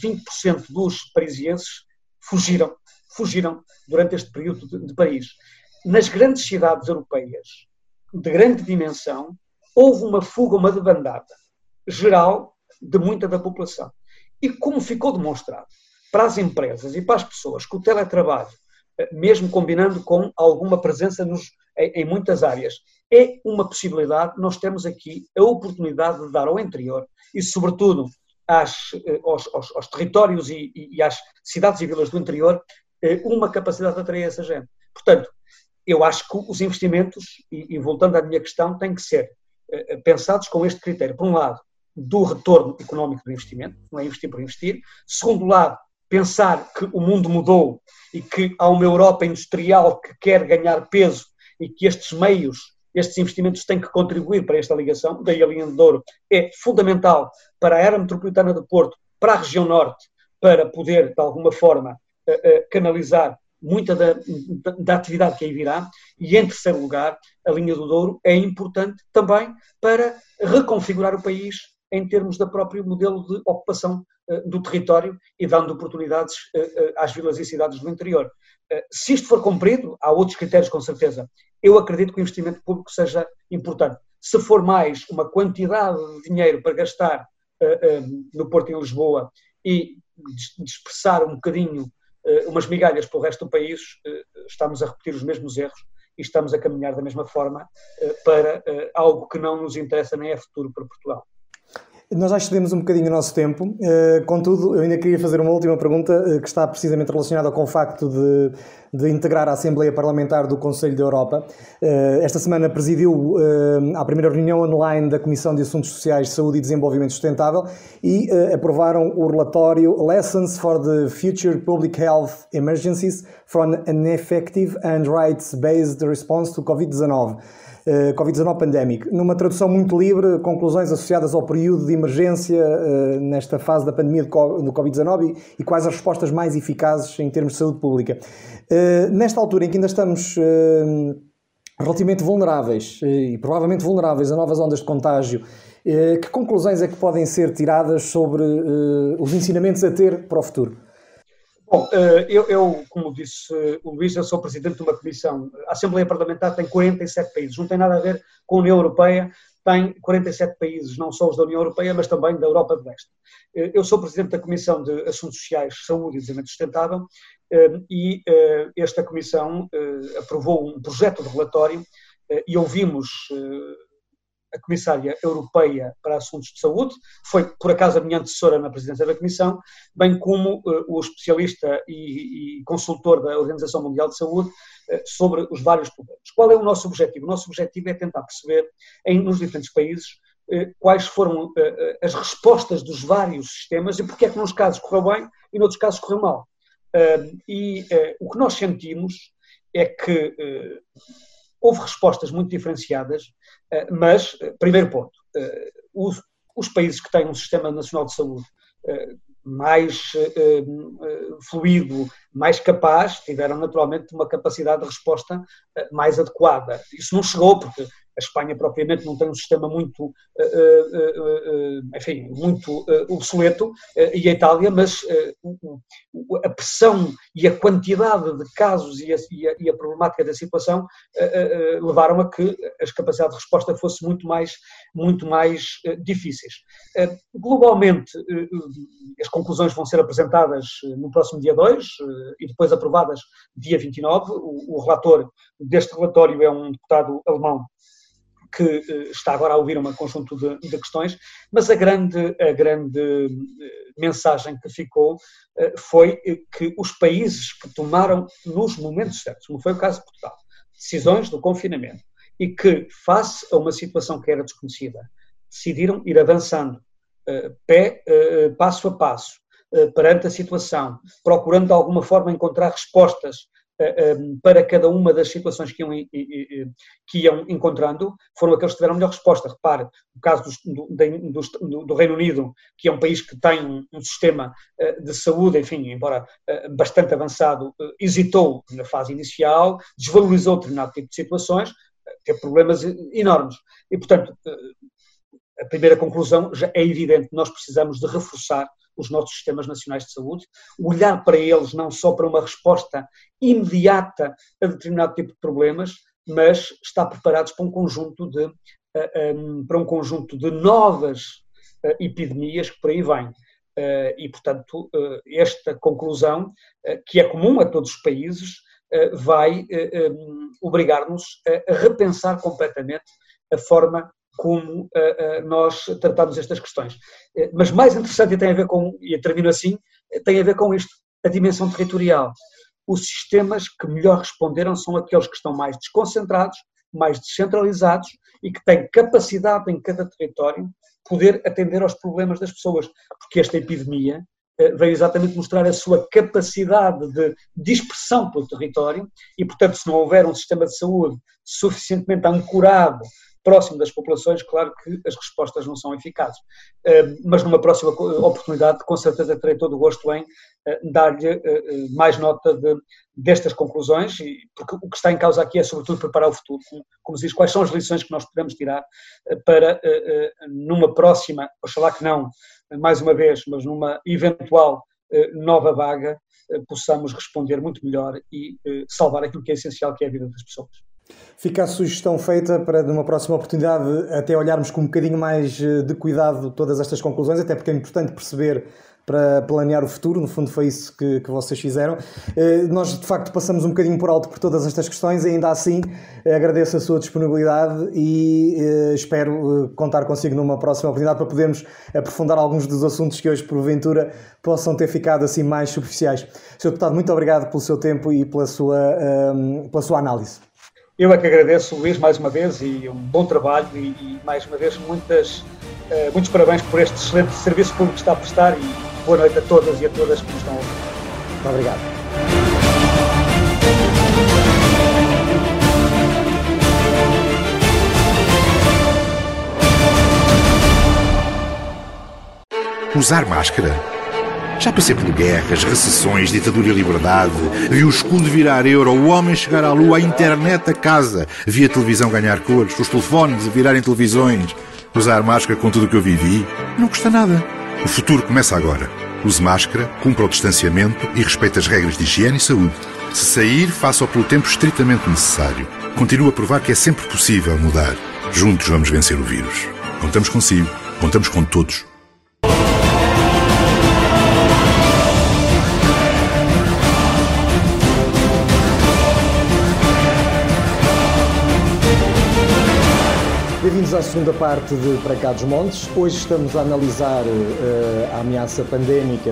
20% dos parisienses fugiram, fugiram durante este período de, de Paris. Nas grandes cidades europeias, de grande dimensão, houve uma fuga, uma debandada geral de muita da população. E como ficou demonstrado para as empresas e para as pessoas que o teletrabalho, eh, mesmo combinando com alguma presença nos, em, em muitas áreas, é uma possibilidade, nós temos aqui a oportunidade de dar ao interior e, sobretudo, às, eh, aos, aos, aos, territórios e, e, às cidades e vilas do interior, eh, uma capacidade de atrair essa gente. Portanto, eu acho que os investimentos, e, e voltando à minha questão, têm que ser eh, pensados com este critério. Por um lado, do retorno económico do investimento, não é investir por investir. Segundo lado, pensar que o mundo mudou e que há uma Europa industrial que quer ganhar peso e que estes meios, estes investimentos têm que contribuir para esta ligação. Daí a linha de Douro é fundamental para a era metropolitana do Porto, para a região norte, para poder, de alguma forma, eh, canalizar muita da, da, atividade que aí virá, e em terceiro lugar, a linha do Douro é importante também para reconfigurar o país em termos do próprio modelo de ocupação uh, do território e dando oportunidades uh, uh, às vilas e cidades do interior. se isto for cumprido, há outros critérios com certeza. Eu acredito que o investimento público seja importante. Se for mais uma quantidade de dinheiro para gastar no Porto e em Lisboa e dispersar um bocadinho umas migalhas para o resto do país, eh, estamos a repetir os mesmos erros e estamos a caminhar da mesma forma eh, para algo que não nos interessa nem é futuro para Portugal. Nós já excedemos um bocadinho o nosso tempo, contudo, eu ainda queria fazer uma última pergunta que está precisamente relacionada com o facto de, de integrar a Assembleia Parlamentar do Conselho da Europa. Esta semana presidiu a primeira reunião online da Comissão de Assuntos Sociais, Saúde e Desenvolvimento Sustentável e aprovaram o relatório Lessons for the Future Public Health Emergencies from an Effective and Rights-Based Response to COVID-19. Eh, Covid-19 Pandemic, numa tradução muito livre, conclusões associadas ao período de emergência nesta fase da pandemia do Covid-19 e, e, quais as respostas mais eficazes em termos de saúde pública. Uh, nesta altura em que ainda estamos relativamente vulneráveis e provavelmente vulneráveis a novas ondas de contágio, que conclusões é que podem ser tiradas sobre os ensinamentos a ter para o futuro? Bom, eh, eu, eu, como disse o Luís, eu sou presidente de uma comissão. A Assembleia Parlamentar tem 47 países, não tem nada a ver com a União Europeia, tem 47 países, não só os da União Europeia, mas também da Europa de Leste. Eu sou presidente da Comissão de Assuntos Sociais, Saúde e Desenvolvimento Sustentável e esta Comissão aprovou um projeto de relatório e ouvimos a Comissária Europeia para Assuntos de Saúde, foi por acaso a minha antecessora na presidência da Comissão, bem como uh, o especialista e, e, consultor da Organização Mundial de Saúde uh, sobre os vários problemas. Qual é o nosso objetivo? O nosso objetivo é tentar perceber, em, nos diferentes países, uh, quais foram as respostas dos vários sistemas e porque é que nos casos correu bem e noutros casos correu mal. E o que nós sentimos é que houve respostas muito diferenciadas, eh, mas, eh, primeiro ponto, eh, os, os países que têm um sistema nacional de saúde mais fluido, mais capaz, tiveram naturalmente uma capacidade de resposta mais adequada. Isso não chegou porque a Espanha propriamente não tem um sistema muito, eh, eh, eh, enfim, muito obsoleto, e a Itália, mas a pressão e a quantidade de casos e a, e a, e a problemática da situação levaram a que as capacidades de resposta fossem muito mais, muito mais difíceis. Globalmente, as conclusões vão ser apresentadas no próximo dia 2 e depois aprovadas dia 29. O, o relator deste relatório é um deputado alemão que eh, está agora a ouvir um conjunto de, de, questões, mas a grande, a grande eh, mensagem que ficou eh, foi que os países que tomaram nos momentos certos, como foi o caso de Portugal, decisões do confinamento e que, face a uma situação que era desconhecida, decidiram ir avançando pé, passo a passo, perante a situação, procurando de alguma forma encontrar respostas para cada uma das situações que iam, que iam encontrando, foram aqueles que tiveram melhor resposta. Repare, o caso do, do, do, Reino Unido, que é um país que tem um sistema eh, de saúde, enfim, embora eh, bastante avançado, hesitou na fase inicial, desvalorizou determinado tipo de situações, teve problemas enormes. E, portanto, a primeira conclusão já é evidente, nós precisamos de reforçar os nossos sistemas nacionais de saúde, olhar para eles não só para uma resposta imediata a determinado tipo de problemas, mas estar preparados para um conjunto de, eh, ehm, para um conjunto de novas eh, epidemias que por aí vêm. Eh, e, portanto, esta conclusão, que é comum a todos os países, vai ehm, obrigar-nos a repensar completamente a forma como uh, uh, nós tratamos estas questões. Uh, mas mais interessante, e tem a ver com, e termino assim, tem a ver com isto, a dimensão territorial. Os sistemas que melhor responderam são aqueles que estão mais desconcentrados, mais descentralizados e que têm capacidade em cada território poder atender aos problemas das pessoas, porque esta epidemia veio exatamente mostrar a sua capacidade de dispersão pelo território e, portanto, se não houver um sistema de saúde suficientemente ancorado próximo das populações, claro que as respostas não são eficazes. Mas numa próxima oportunidade, com certeza terei todo o gosto em eh, dar-lhe eh, eh, mais nota de, destas conclusões, porque o que está em causa aqui é sobretudo preparar o futuro, como diz, quais são as lições que nós podemos tirar para numa próxima, oxalá que não, mais uma vez, mas numa eventual nova vaga, possamos responder muito melhor e salvar aquilo que é essencial, que é a vida das pessoas. Fica a sugestão feita para, numa próxima oportunidade, até olharmos com um bocadinho mais eh, de cuidado todas estas conclusões, até porque é importante perceber para planear o futuro, no fundo foi isso que, que vocês fizeram. Eh, nós, de facto, passamos um bocadinho por alto por todas estas questões, ainda assim agradeço a sua disponibilidade e eh, espero contar consigo numa próxima oportunidade para podermos aprofundar alguns dos assuntos que hoje, porventura, possam ter ficado assim mais superficiais. Sr. Deputado, muito obrigado pelo seu tempo e pela sua, pela sua análise. Eu é que agradeço, Luís, mais uma vez, e um bom trabalho e, e mais uma vez, muitas, uh, muitos parabéns por este excelente serviço público que está a prestar e boa noite a todas e a todas que nos estão a ouvir. Muito obrigado. Usar máscara já passei por guerras, recessões, ditadura e liberdade. Vi o escudo virar euro, o homem chegar à lua, a internet a casa. Vi a televisão ganhar cores, os telefones a virarem televisões. Usar máscara com tudo o que eu vivi não custa nada. O futuro começa agora. Use máscara, cumpra o distanciamento e respeite as regras de higiene e saúde. Se sair, faça-o pelo tempo estritamente necessário. Continua a provar que é sempre possível mudar. Juntos vamos vencer o vírus. Contamos consigo, contamos com todos. Bem-vindos à segunda parte de Para Cá dos Montes. Hoje estamos a analisar uh, a ameaça pandémica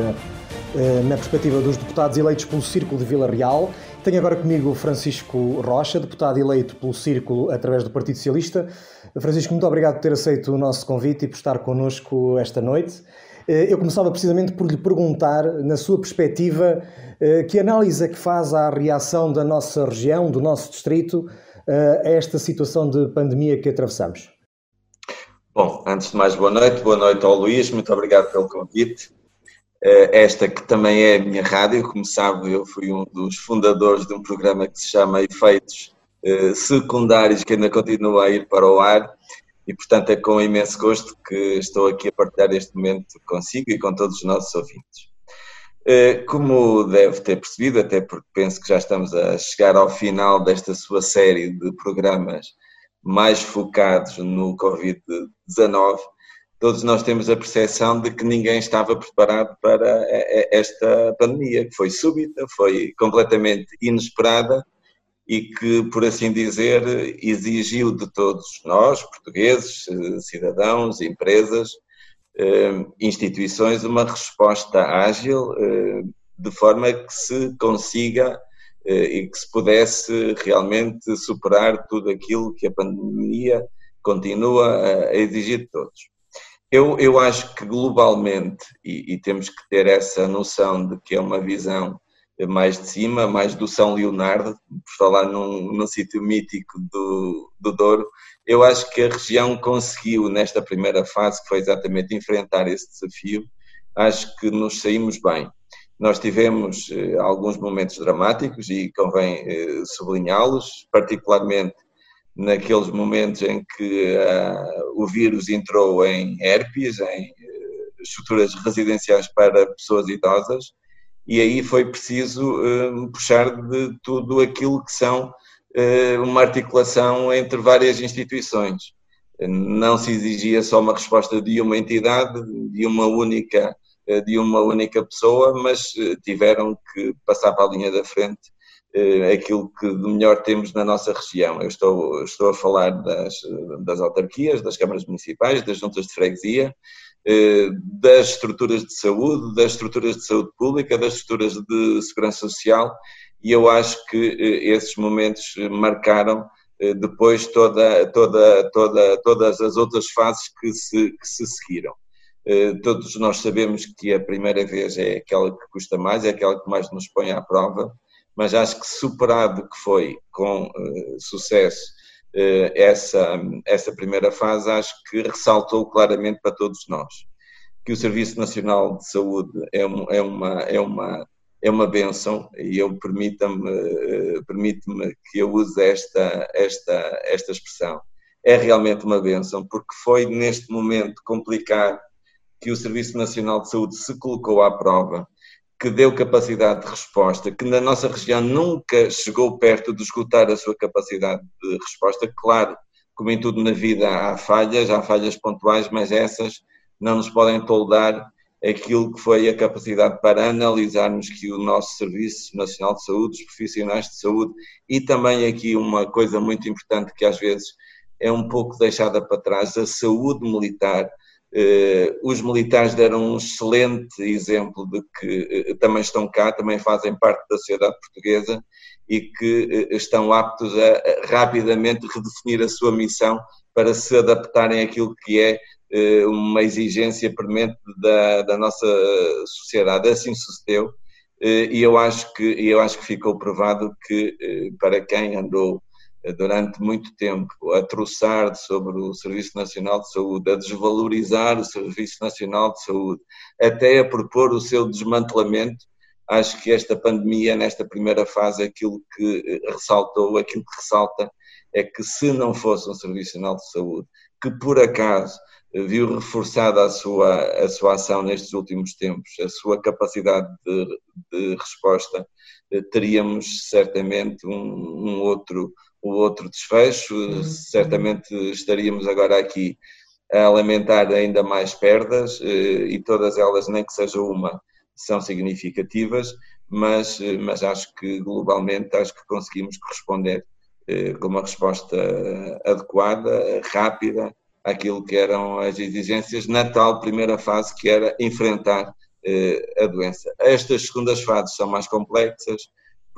uh, na perspectiva dos deputados eleitos pelo Círculo de Vila Real. Tenho agora comigo Francisco Rocha, deputado eleito pelo Círculo através do Partido Socialista. Francisco, muito obrigado por ter aceito o nosso convite e por estar connosco esta noite. Uh, eu começava precisamente por lhe perguntar, na sua perspectiva, que análise é que faz à reação da nossa região, do nosso distrito, a esta situação de pandemia que atravessamos? Bom, antes de mais, boa noite. Boa noite ao Luís, muito obrigado pelo convite. Eh, esta que também é a minha rádio, como sabe, eu fui um dos fundadores de um programa que se chama Efeitos eh, Secundários, que ainda continua a ir para o ar, e portanto é com imenso gosto que estou aqui a partilhar este momento consigo e com todos os nossos ouvintes. Eh, como deve ter percebido, até porque penso que já estamos a chegar ao final desta sua série de programas mais focados no Covid-19, todos nós temos a percepção de que ninguém estava preparado para esta pandemia, que foi súbita, foi completamente inesperada e que, por assim dizer, exigiu de todos nós, portugueses, cidadãos, empresas, eh, instituições uma resposta ágil, eh, de forma que se consiga e que se pudesse realmente superar tudo aquilo que a pandemia continua a exigir de todos. Eu, eu acho que globalmente, e, e temos que ter essa noção de que é uma visão mais de cima, mais do São Leonardo, por falar num, num sítio mítico do, do Douro, eu acho que a região conseguiu, nesta primeira fase, que foi exatamente enfrentar esse desafio, acho que nos saímos bem. Nós tivemos eh, alguns momentos dramáticos e convém eh, sublinhá-los, particularmente naqueles momentos em que uh, o vírus entrou em herpes, em uh, estruturas residenciais para pessoas idosas, e aí foi preciso puxar de tudo aquilo que são uma articulação entre várias instituições. Não se exigia só uma resposta de uma entidade, de uma única, de uma única pessoa, mas tiveram que passar para a linha da frente aquilo que de melhor temos na nossa região. Eu estou, estou a falar das, das autarquias, das câmaras municipais, das juntas de freguesia, eh, das estruturas de saúde, das estruturas de saúde pública, das estruturas de segurança social, e eu acho que eh, esses momentos marcaram eh, depois toda, toda, toda, todas as outras fases que se, que se seguiram. Todos nós sabemos que a primeira vez é aquela que custa mais, é aquela que mais nos põe à prova, mas acho que superado que foi com sucesso eh, essa, essa primeira fase, acho que ressaltou claramente para todos nós que o Serviço Nacional de Saúde é, um, é uma, é uma, é uma benção e eu permita-me eh, permite-me que eu use esta, esta, esta expressão. É realmente uma benção, porque foi neste momento complicado que o Serviço Nacional de Saúde se colocou à prova que deu capacidade de resposta, que na nossa região nunca chegou perto de esgotar a sua capacidade de resposta. Claro, como em tudo na vida há falhas, há falhas pontuais, mas essas não nos podem toldar aquilo que foi a capacidade para analisarmos que o nosso Serviço Nacional de Saúde, os profissionais de saúde e também aqui uma coisa muito importante que às vezes é um pouco deixada para trás, a saúde militar, os militares deram um excelente exemplo de que eh, também estão cá, também fazem parte da sociedade portuguesa e que eh, estão aptos a rapidamente redefinir a sua missão para se adaptarem àquilo que é uma exigência premente da, da nossa sociedade. Assim sucedeu e eu acho que eu acho que ficou provado que para quem andou durante muito tempo a troçar sobre o Serviço Nacional de Saúde, a desvalorizar o Serviço Nacional de Saúde, até a propor o seu desmantelamento, acho que esta pandemia, nesta primeira fase, aquilo que eh, ressaltou, aquilo que ressalta, é que se não fosse um Serviço Nacional de Saúde, que por acaso eh, viu reforçada a sua, a sua ação nestes últimos tempos, a sua capacidade de, de resposta, eh, teríamos certamente um, um, outro, o outro desfecho, uhum. certamente estaríamos agora aqui a lamentar ainda mais perdas e todas elas, nem que seja uma, são significativas, mas, mas acho que globalmente acho que conseguimos responder com uma resposta adequada, rápida, àquilo que eram as exigências na tal primeira fase que era enfrentar a doença. Estas segundas fases são mais complexas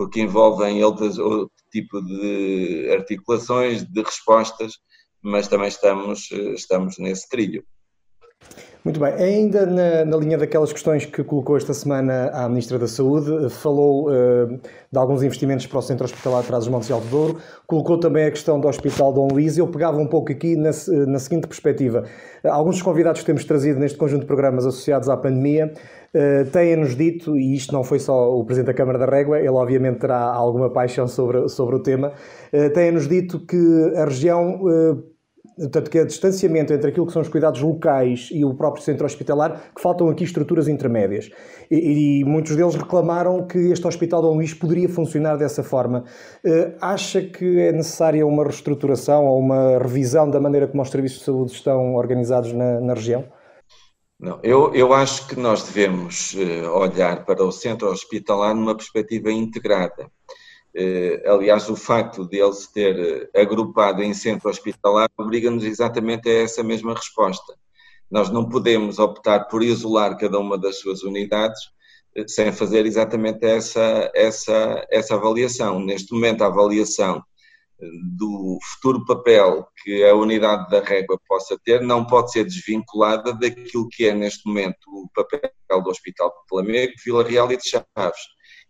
porque envolvem outras, outro tipo de articulações, de respostas, mas também estamos, estamos nesse trilho. Muito bem, ainda na, na, linha daquelas questões que colocou esta semana à Ministra da Saúde, falou uh, de alguns investimentos para o Centro Hospitalar de Trás-os-Montes de Alto Douro, colocou também a questão do Hospital Dom Luís eu pegava um pouco aqui na, na seguinte perspectiva. Alguns dos convidados que temos trazido neste conjunto de programas associados à pandemia uh, têm-nos dito, e isto não foi só o Presidente da Câmara da Régua, ele obviamente terá alguma paixão sobre, sobre o tema, uh, têm-nos dito que a região Portanto, que é distanciamento entre aquilo que são os cuidados locais e o próprio centro hospitalar, que faltam aqui estruturas intermédias. E, e muitos deles reclamaram que este Hospital Dom Luís poderia funcionar dessa forma. Uh, acha que é necessária uma reestruturação ou uma revisão da maneira como os serviços de saúde estão organizados na, na região? Não, eu, eu acho que nós devemos uh, olhar para o centro hospitalar numa perspectiva integrada. Eh, aliás, o facto de ele se ter eh, agrupado em centro hospitalar obriga-nos exatamente a essa mesma resposta. Nós não podemos optar por isolar cada uma das suas unidades eh, sem fazer exatamente essa, essa, essa avaliação. Neste momento, a avaliação do futuro papel que a unidade da régua possa ter não pode ser desvinculada daquilo que é neste momento o papel do Hospital de Lamego, Vila Real e de Chaves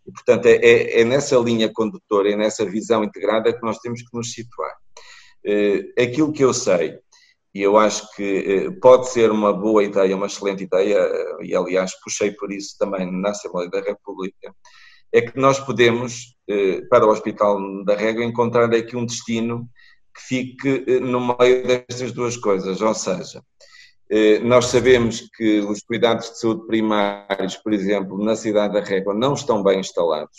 e, portanto, é, é, é nessa linha condutora, é nessa visão integrada que nós temos que nos situar. Eh, aquilo que eu sei, e eu acho que eh, pode ser uma boa ideia, uma excelente ideia, e aliás puxei por isso também na Assembleia da República, é que nós podemos, eh, para o Hospital da Régua, encontrar aqui um destino que fique no meio destas duas coisas, ou seja, eh, nós sabemos que os cuidados de saúde primários, por exemplo, na cidade da Régua, não estão bem instalados.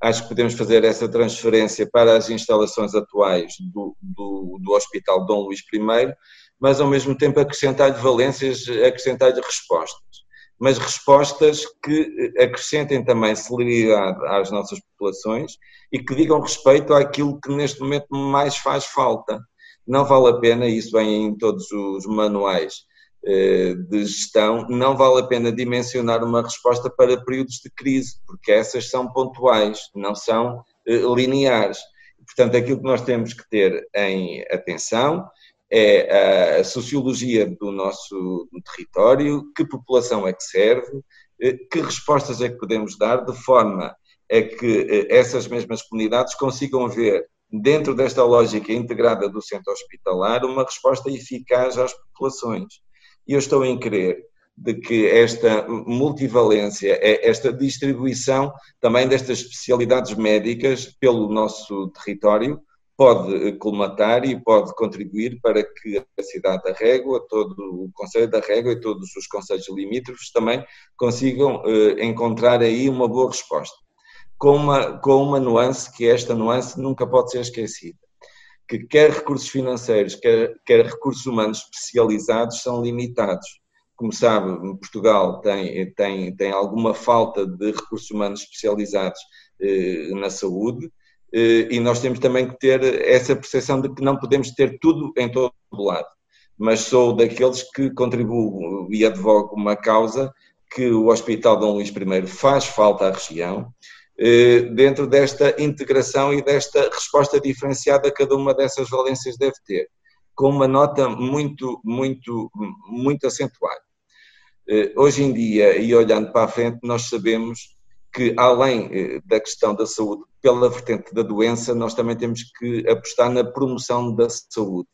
Acho que podemos fazer essa transferência para as instalações atuais do, do, do Hospital Dom Luís I, mas ao mesmo tempo acrescentar-lhe valências, acrescentar-lhe respostas. Mas respostas que acrescentem também celeridade às nossas populações e que digam respeito àquilo que neste momento mais faz falta. Não vale a pena, isso vem em todos os manuais, eh, de gestão, não vale a pena dimensionar uma resposta para períodos de crise, porque essas são pontuais, não são eh, lineares. Portanto, aquilo que nós temos que ter em atenção é a sociologia do nosso território, que população é que serve, eh, que respostas é que podemos dar, de forma a que essas mesmas comunidades consigam ver, dentro desta lógica integrada do centro hospitalar, uma resposta eficaz às populações. E eu estou em crer de que esta multivalência, é esta distribuição também destas especialidades médicas pelo nosso território, pode colmatar e pode contribuir para que a cidade da Régua, todo o Conselho da Régua e todos os conselhos limítrofes também consigam eh, encontrar aí uma boa resposta. Com uma, com uma nuance, que esta nuance nunca pode ser esquecida que quer recursos financeiros, quer, quer recursos humanos especializados são limitados. Como sabe, Portugal tem, tem, tem alguma falta de recursos humanos especializados eh, na saúde eh, e nós temos também que ter essa percepção de que não podemos ter tudo em todo lado. Mas sou daqueles que contribuo e advogo uma causa que o Hospital Dom Luís I faz falta à região, dentro desta integração e desta resposta diferenciada a cada uma dessas valências deve ter, com uma nota muito, muito, muito acentuada. Eh, hoje em dia, e olhando para a frente, nós sabemos que, além eh, da questão da saúde, pela vertente da doença, nós também temos que apostar na promoção da saúde.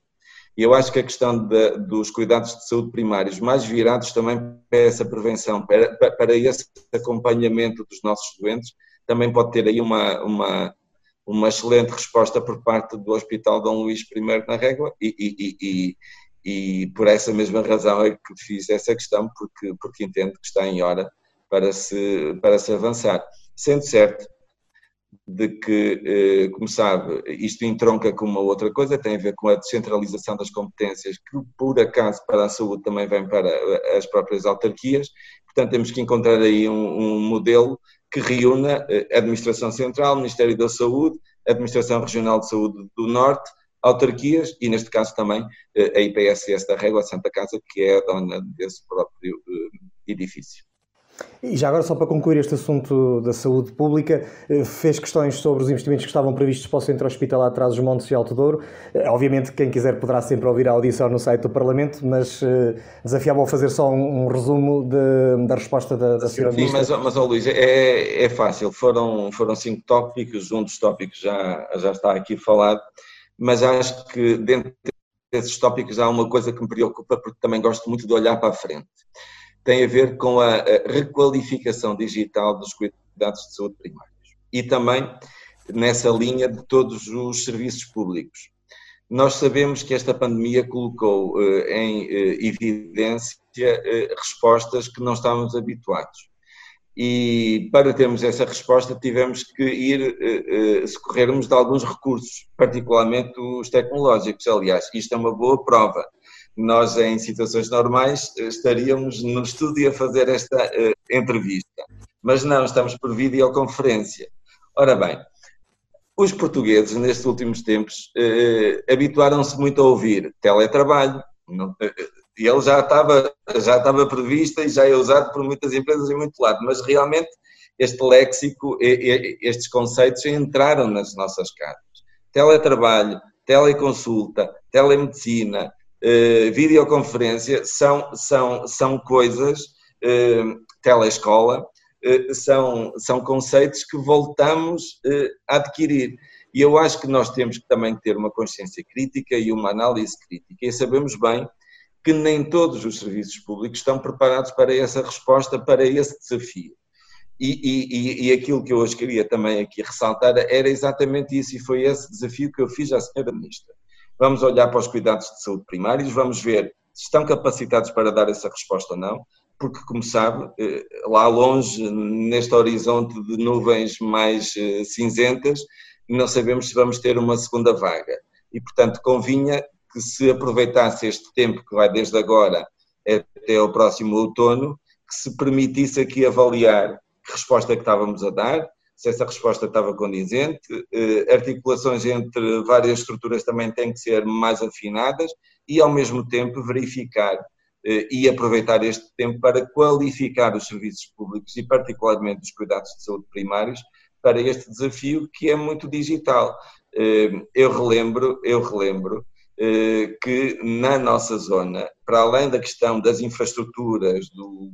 E eu acho que a questão dos cuidados de saúde primários, mais virados também para essa prevenção, para, para esse acompanhamento dos nossos doentes, também pode ter aí uma, uma, uma excelente resposta por parte do Hospital Dom Luís I na Régua e, e, e, e, por essa mesma razão é que fiz essa questão, porque, porque entendo que está em hora para se, para se avançar. Sendo certo de que, como sabe, isto entronca com uma outra coisa, tem a ver com a descentralização das competências, que por acaso para a saúde também vem para as próprias autarquias. Portanto, temos que encontrar aí um, um modelo que reúna a Administração Central, Ministério da Saúde, Administração Regional de Saúde do Norte, autarquias e, neste caso, também a IPSS da Régua Santa Casa, que é a dona desse próprio edifício. E já agora, só para concluir este assunto da saúde pública, eh, fez questões sobre os investimentos que estavam previstos para o Centro Hospitalar Atrás dos Montes e Alto Douro. Eh, obviamente, quem quiser poderá sempre ouvir a audição no site do Parlamento, mas eh, desafiava a fazer só um, um resumo de, da resposta da, da senhora Sim, Ministra. mas, mas oh, Luís, é, é fácil. Foram, foram cinco tópicos, um dos tópicos já, já está aqui falado, mas acho que dentro desses tópicos há uma coisa que me preocupa, porque também gosto muito de olhar para a frente tem a ver com a requalificação digital dos cuidados de saúde primários e também nessa linha de todos os serviços públicos. Nós sabemos que esta pandemia colocou eh, em eh, evidência eh, respostas que não estávamos habituados. E para termos essa resposta tivemos que ir socorrermos de alguns recursos, particularmente os tecnológicos. Aliás, isto é uma boa prova nós em situações normais estaríamos no estúdio a fazer esta uh, entrevista. Mas não, estamos por videoconferência. Ora bem, os portugueses nestes últimos tempos uh, habituaram-se muito a ouvir teletrabalho. Não, ele já estava, já estava previsto e já é usado por muitas empresas em muito lado, mas realmente este léxico, estes conceitos entraram nas nossas casas. Teletrabalho, teleconsulta, telemedicina, uh, videoconferência são, são, são coisas, uh, teleescola, uh, são, são conceitos que voltamos a adquirir. E eu acho que nós temos que também ter uma consciência crítica e uma análise crítica. E sabemos bem que nem todos os serviços públicos estão preparados para essa resposta, para esse desafio. E, e, e, aquilo que eu hoje queria também aqui ressaltar era exatamente isso, e foi esse desafio que eu fiz à senhora Ministra vamos olhar para os cuidados de saúde primários, vamos ver se estão capacitados para dar essa resposta ou não, porque, como sabe, eh, lá longe, neste horizonte de nuvens mais eh, cinzentas, não sabemos se vamos ter uma segunda vaga. E, portanto, convinha que se aproveitasse este tempo que vai desde agora até o próximo outono, que se permitisse aqui avaliar que resposta é que estávamos a dar, se essa resposta estava condizente. Eh, articulações entre várias estruturas também têm que ser mais afinadas e, ao mesmo tempo, verificar eh, e aproveitar este tempo para qualificar os serviços públicos e, particularmente, os cuidados de saúde primários para este desafio que é muito digital. Eh, eu relembro, eu relembro que na nossa zona, para além da questão das infraestruturas, do,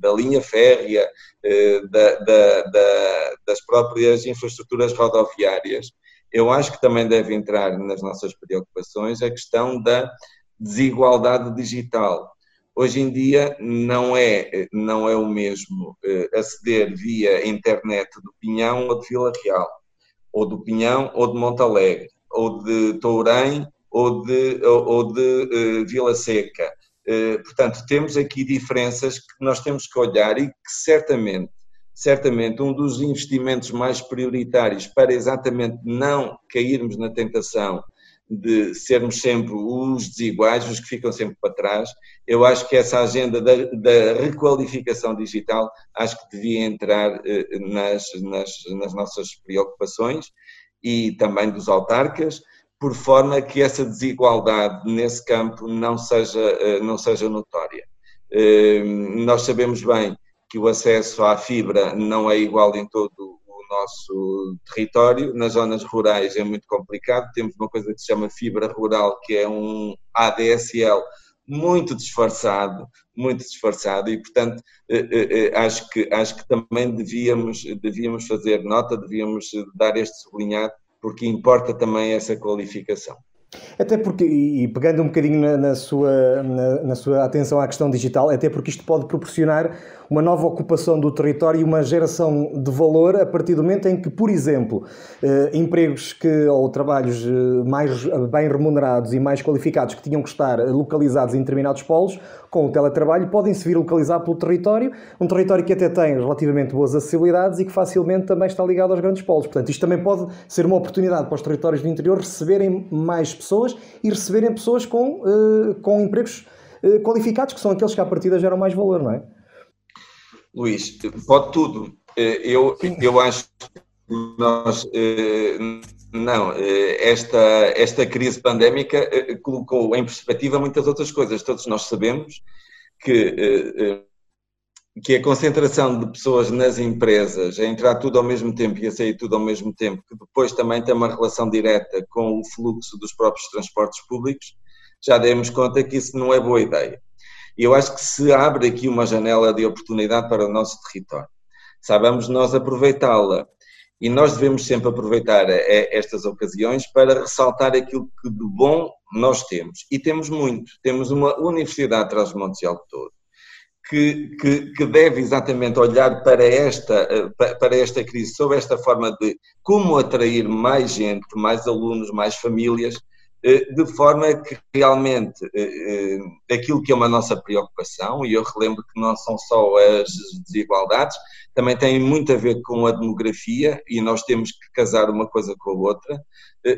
da linha férrea, eh, da, da, da, das próprias infraestruturas rodoviárias, eu acho que também deve entrar nas nossas preocupações a questão da desigualdade digital. Hoje em dia não é, não é o mesmo eh, aceder via internet do Pinhão ou de Vila Real, ou do Pinhão ou de Montalegre, ou de Tourém ou de, ou, ou de uh, Vila Seca. Uh, portanto, temos aqui diferenças que nós temos que olhar e que certamente, certamente um dos investimentos mais prioritários para exatamente não cairmos na tentação de sermos sempre os desiguais, os que ficam sempre para trás. Eu acho que essa agenda da, da requalificação digital acho que devia entrar eh, nas, nas, nas nossas preocupações e também dos autarcas por forma que essa desigualdade nesse campo não seja, eh, não seja notória. Eh, nós sabemos bem que o acesso à fibra não é igual em todo o nosso território, nas zonas rurais é muito complicado, temos uma coisa que se chama fibra rural, que é um ADSL muito disfarçado, muito disfarçado. E, portanto, eh, acho que, acho que também devíamos, devíamos fazer nota, devíamos dar este sublinhado porque importa também essa qualificação. Até porque, e pegando um bocadinho na, na sua, na, na, sua atenção à questão digital, até porque isto pode proporcionar uma nova ocupação do território e uma geração de valor a partir do momento em que, por exemplo, eh, empregos que, ou trabalhos eh, mais bem remunerados e mais qualificados que tinham que estar localizados em determinados polos, com o teletrabalho, podem se vir localizar pelo território, um território que até tem relativamente boas acessibilidades e que facilmente também está ligado aos grandes polos. Portanto, isto também pode ser uma oportunidade para os territórios do interior receberem mais pessoas e receberem pessoas com, uh, com empregos uh, qualificados, que são aqueles que à partida geram mais valor, não é? Luís, pode tudo. Eh, eu, eu acho que nós. Não, esta, esta crise pandémica colocou em perspectiva muitas outras coisas. Todos nós sabemos que, que a concentração de pessoas nas empresas, a entrar tudo ao mesmo tempo e a sair tudo ao mesmo tempo, que depois também tem uma relação direta com o fluxo dos próprios transportes públicos, já demos conta que isso não é boa ideia. E eu acho que se abre aqui uma janela de oportunidade para o nosso território. Sabemos nós aproveitá-la. E nós devemos sempre aproveitar eh, estas ocasiões para ressaltar aquilo que de bom nós temos. E temos muito. Temos uma Universidade de Trás-os-Montes e Alto que, que, que, deve exatamente olhar para esta, eh, para esta crise, sob esta forma de como atrair mais gente, mais alunos, mais famílias, eh, de forma que realmente eh, eh, aquilo que é uma nossa preocupação, e eu relembro que não são só as desigualdades, também tem muito a ver com a demografia e nós temos que casar uma coisa com a outra.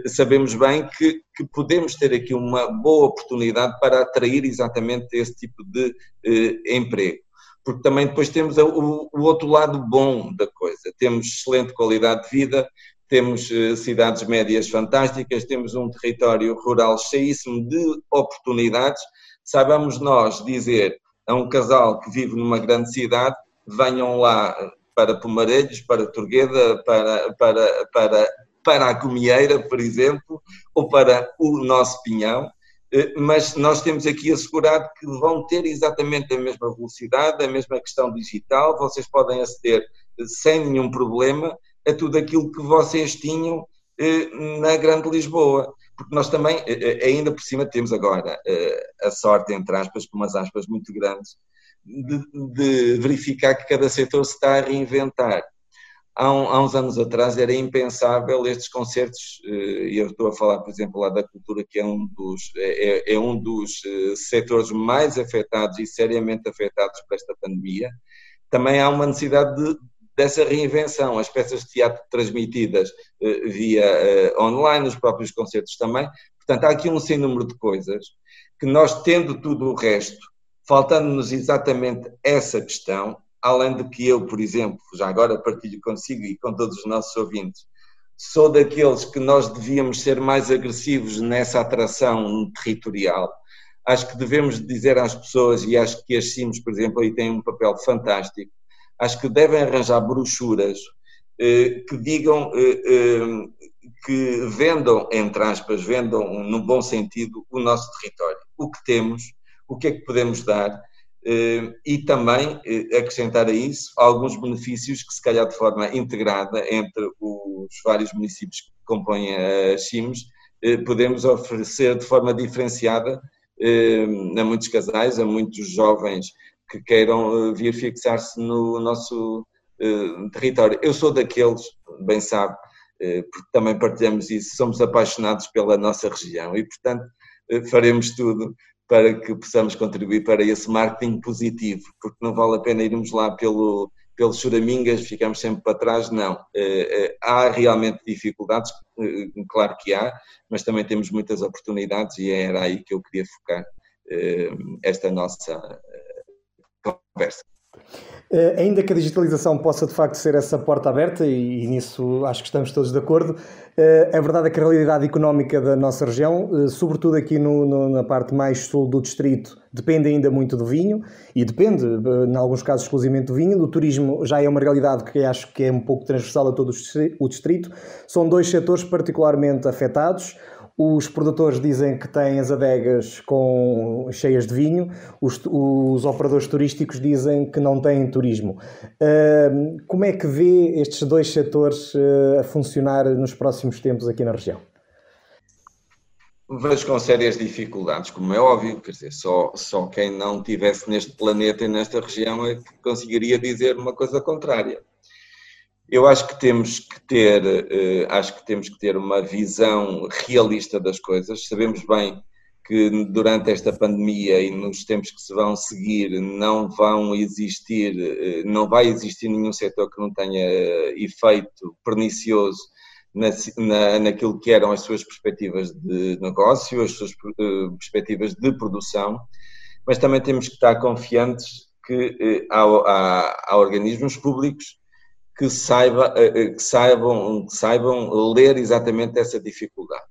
Sabemos bem que, que podemos ter aqui uma boa oportunidade para atrair exatamente esse tipo de emprego porque também depois temos o, outro lado bom da coisa. Temos excelente qualidade de vida, temos eh, cidades médias fantásticas, temos um território rural cheíssimo de oportunidades. Saibamos nós dizer a um casal que vive numa grande cidade, venham lá para Pomarelhos, para Torgueda, para, para, para, para a Comieira, por exemplo, ou para o nosso Pinhão, eh, mas nós temos aqui assegurado que vão ter exatamente a mesma velocidade, a mesma questão digital, vocês podem aceder sem nenhum problema a tudo aquilo que vocês tinham eh, na Grande Lisboa. Porque nós também, eh, eh, ainda por cima, temos agora a sorte, entre aspas, com umas aspas muito grandes, de, de verificar que cada setor se está a reinventar. Há, um, há, uns anos atrás era impensável estes concertos, e eu estou a falar, por exemplo, lá da cultura, que é um dos, é, é um dos setores mais afetados e seriamente afetados por esta pandemia. Também há uma necessidade de, dessa reinvenção, as peças de teatro transmitidas uh, via uh, online, os próprios concertos também. Portanto, há aqui um sem número de coisas que nós, tendo tudo o resto, faltando-nos exatamente essa questão, além de que eu, por exemplo, já agora partilho consigo e com todos os nossos ouvintes, sou daqueles que nós devíamos ser mais agressivos nessa atração territorial. Acho que devemos dizer às pessoas, e acho que as CIMs, por exemplo, aí têm um papel fantástico, acho que devem arranjar brochuras eh, que digam, eh, eh, que vendam, entre aspas, vendam no bom sentido o nosso território, o que temos, o que é que podemos dar e também acrescentar a isso alguns benefícios que se calhar de forma integrada entre os vários municípios que compõem a CIMES podemos oferecer de forma diferenciada a muitos casais, a muitos jovens que queiram eh, vir fixar-se no nosso uh, território. Eu sou daqueles, bem sabe, uh, porque também partilhamos isso, somos apaixonados pela nossa região e, portanto, uh, faremos tudo para que possamos contribuir para esse marketing positivo, porque não vale a pena irmos lá pelo, pelos choramingas, ficamos sempre para trás, não. Há realmente dificuldades, claro que há, mas também temos muitas oportunidades e era aí que eu queria focar esta nossa conversa. Uh, ainda que a digitalização possa de facto ser essa porta aberta, e, nisso acho que estamos todos de acordo, uh, a verdade é que a realidade económica da nossa região, uh, sobretudo aqui no, no, na parte mais sul do distrito, depende ainda muito do vinho, e depende, em alguns casos, exclusivamente do vinho. O turismo já é uma realidade que acho que é um pouco transversal a todo o distrito. São dois setores particularmente afetados. Os produtores dizem que têm as adegas com, cheias de vinho, os, os operadores turísticos dizem que não têm turismo. Uh, como é que vê estes dois setores uh, a funcionar nos próximos tempos aqui na região? vejo com sérias dificuldades, como é óbvio, quer dizer, só, só quem não tivesse neste planeta e nesta região é que conseguiria dizer uma coisa contrária. Eu acho que temos que ter, eh, acho que temos que ter uma visão realista das coisas. Sabemos bem que durante esta pandemia e nos tempos que se vão seguir não vão existir, eh, não vai existir nenhum setor que não tenha efeito pernicioso na, na, naquilo que eram as suas perspectivas de negócio, as suas perspectivas de produção, mas também temos que estar confiantes que há, há, há, organismos públicos que, saiba, uh, que, saibam, que saibam ler exatamente essa dificuldade.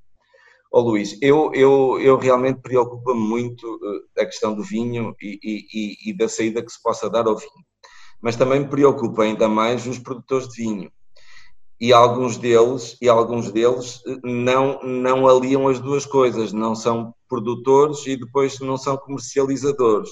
Ó oh, Luís, eu, eu, eu realmente preocupa-me muito a questão do vinho e, e, e da saída que se possa dar ao vinho, mas também me preocupa ainda mais os produtores de vinho e alguns deles e alguns deles eh, não não aliam as duas coisas, não são produtores e depois não são comercializadores.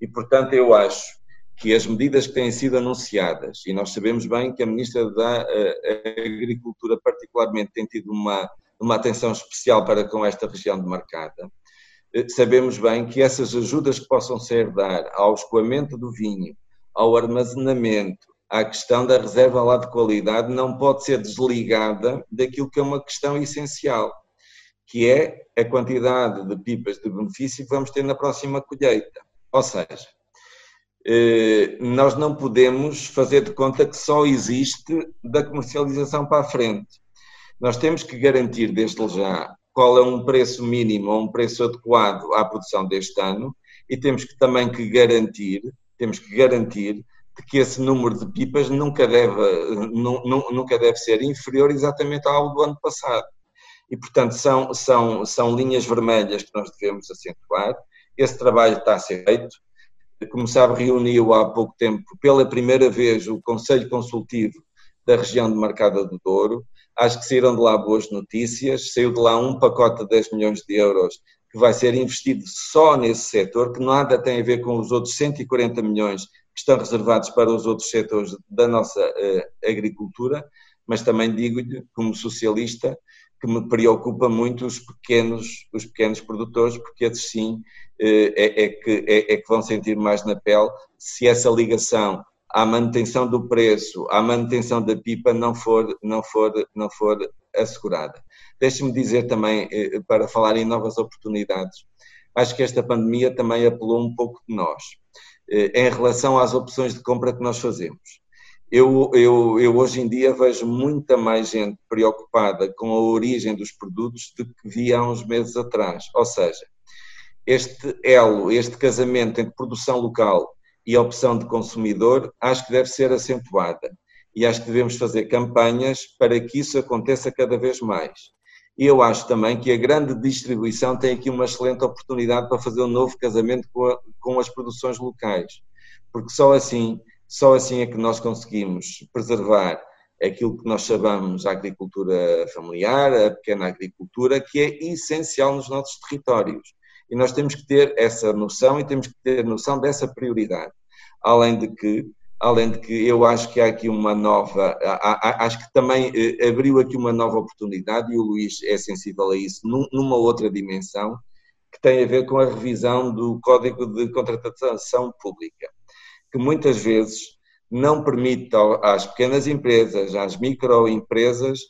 E portanto eu acho que as medidas que têm sido anunciadas e nós sabemos bem que a ministra da eh, Agricultura particularmente tem tido uma uma atenção especial para com esta região demarcada. Eh, sabemos bem que essas ajudas que possam ser dar ao escoamento do vinho, ao armazenamento, a questão da reserva lá de qualidade não pode ser desligada daquilo que é uma questão essencial, que é a quantidade de pipas de benefício que vamos ter na próxima colheita. Ou seja, nós não podemos fazer de conta que só existe da comercialização para a frente. Nós temos que garantir desde já qual é um preço mínimo ou um preço adequado à produção deste ano e temos que também que garantir, temos que garantir que esse número de pipas nunca deve, nunca deve ser inferior exatamente ao do ano passado. E, portanto, são, são, são linhas vermelhas que nós devemos acentuar. Esse trabalho está a ser feito. Como sabe, reuniu há pouco tempo, pela primeira vez, o Conselho Consultivo da região de Marcada do Douro. Acho que saíram de lá boas notícias. Saiu de lá um pacote de 10 milhões de euros que vai ser investido só nesse setor, que nada tem a ver com os outros 140 milhões que estão reservados para os outros setores da nossa uh, agricultura, mas também digo-lhe, como socialista, que me preocupa muito os pequenos, os pequenos produtores, porque esses sim é, é, que, é, é que vão sentir mais na pele se essa ligação à manutenção do preço, à manutenção da pipa não for, não for, não for assegurada. Deixe-me dizer também, eh, para falar em novas oportunidades, acho que esta pandemia também apelou um pouco de nós. Eh, em relação às opções de compra que nós fazemos. Eu, eu, eu, hoje em dia vejo muita mais gente preocupada com a origem dos produtos do que via há uns meses atrás. Ou seja, este elo, este casamento entre produção local e opção de consumidor, acho que deve ser acentuada. E acho que devemos fazer campanhas para que isso aconteça cada vez mais. E eu acho também que a grande distribuição tem aqui uma excelente oportunidade para fazer um novo casamento com, a, com as produções locais, porque só assim, só assim é que nós conseguimos preservar aquilo que nós chamamos a agricultura familiar, a pequena agricultura, que é essencial nos nossos territórios. E nós temos que ter essa noção e temos que ter noção dessa prioridade. Além de que além de que eu acho que há aqui uma nova, acho que também eh, abriu aqui uma nova oportunidade e o Luís é sensível a isso numa outra dimensão que tem a ver com a revisão do Código de Contratação Pública, que muitas vezes não permite às pequenas empresas, às microempresas,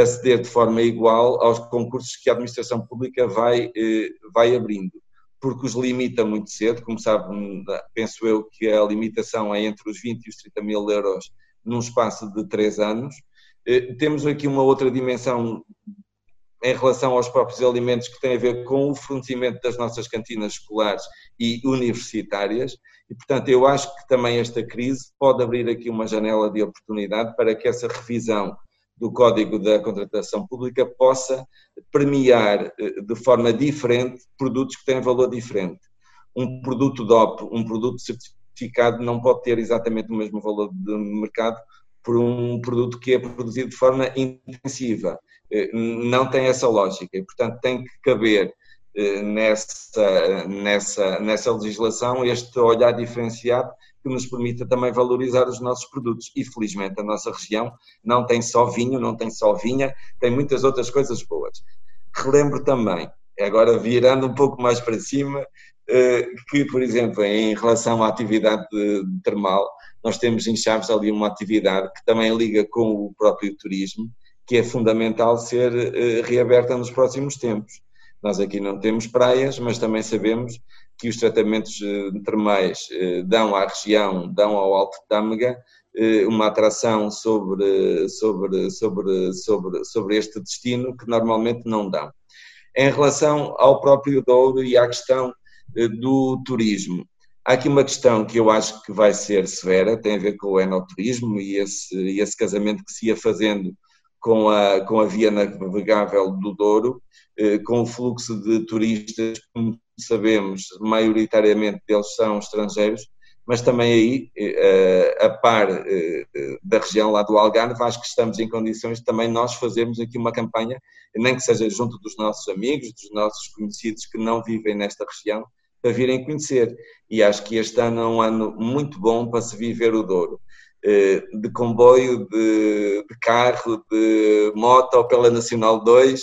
aceder de forma igual aos concursos que a administração pública vai, eh, vai abrindo porque os limita muito cedo, como sabe, penso eu que a limitação é entre os 20 e os 30 mil euros num espaço de três anos. Eh, temos aqui uma outra dimensão em relação aos próprios alimentos que tem a ver com o fornecimento das nossas cantinas escolares e universitárias e, portanto, eu acho que também esta crise pode abrir aqui uma janela de oportunidade para que essa revisão do Código da Contratação Pública possa premiar eh, de forma diferente produtos que têm valor diferente. Um produto DOP, um produto certificado, não pode ter exatamente o mesmo valor de mercado por um produto que é produzido de forma intensiva. Eh, não tem essa lógica e, portanto, tem que caber eh, nessa, nessa, nessa legislação este olhar diferenciado que nos permita também valorizar os nossos produtos. E felizmente a nossa região não tem só vinho, não tem só vinha, tem muitas outras coisas boas. Relembro também, agora virando um pouco mais para cima, que, por exemplo, em relação à atividade termal, nós temos em Chaves ali uma atividade que também liga com o próprio turismo, que é fundamental ser reaberta nos próximos tempos. Nós aqui não temos praias, mas também sabemos que os tratamentos termais dão à região, dão ao Alto Tâmega, eh, uma atração sobre, sobre, sobre, sobre, sobre este destino que normalmente não dão. Em relação ao próprio Douro e à questão eh, do turismo, há aqui uma questão que eu acho que vai ser severa, tem a ver com o enoturismo e esse, esse casamento que se ia fazendo com a, com a via navegável do Douro, eh, com o fluxo de turistas, como sabemos, maioritariamente deles são estrangeiros, mas também aí, eh, a par eh, da região lá do Algarve, acho que estamos em condições de também nós fazermos aqui uma campanha, nem que seja junto dos nossos amigos, dos nossos conhecidos que não vivem nesta região, para virem conhecer. E acho que este ano é um ano muito bom para se viver o Douro. Eh, de comboio, de, de carro, de moto ou pela Nacional 2,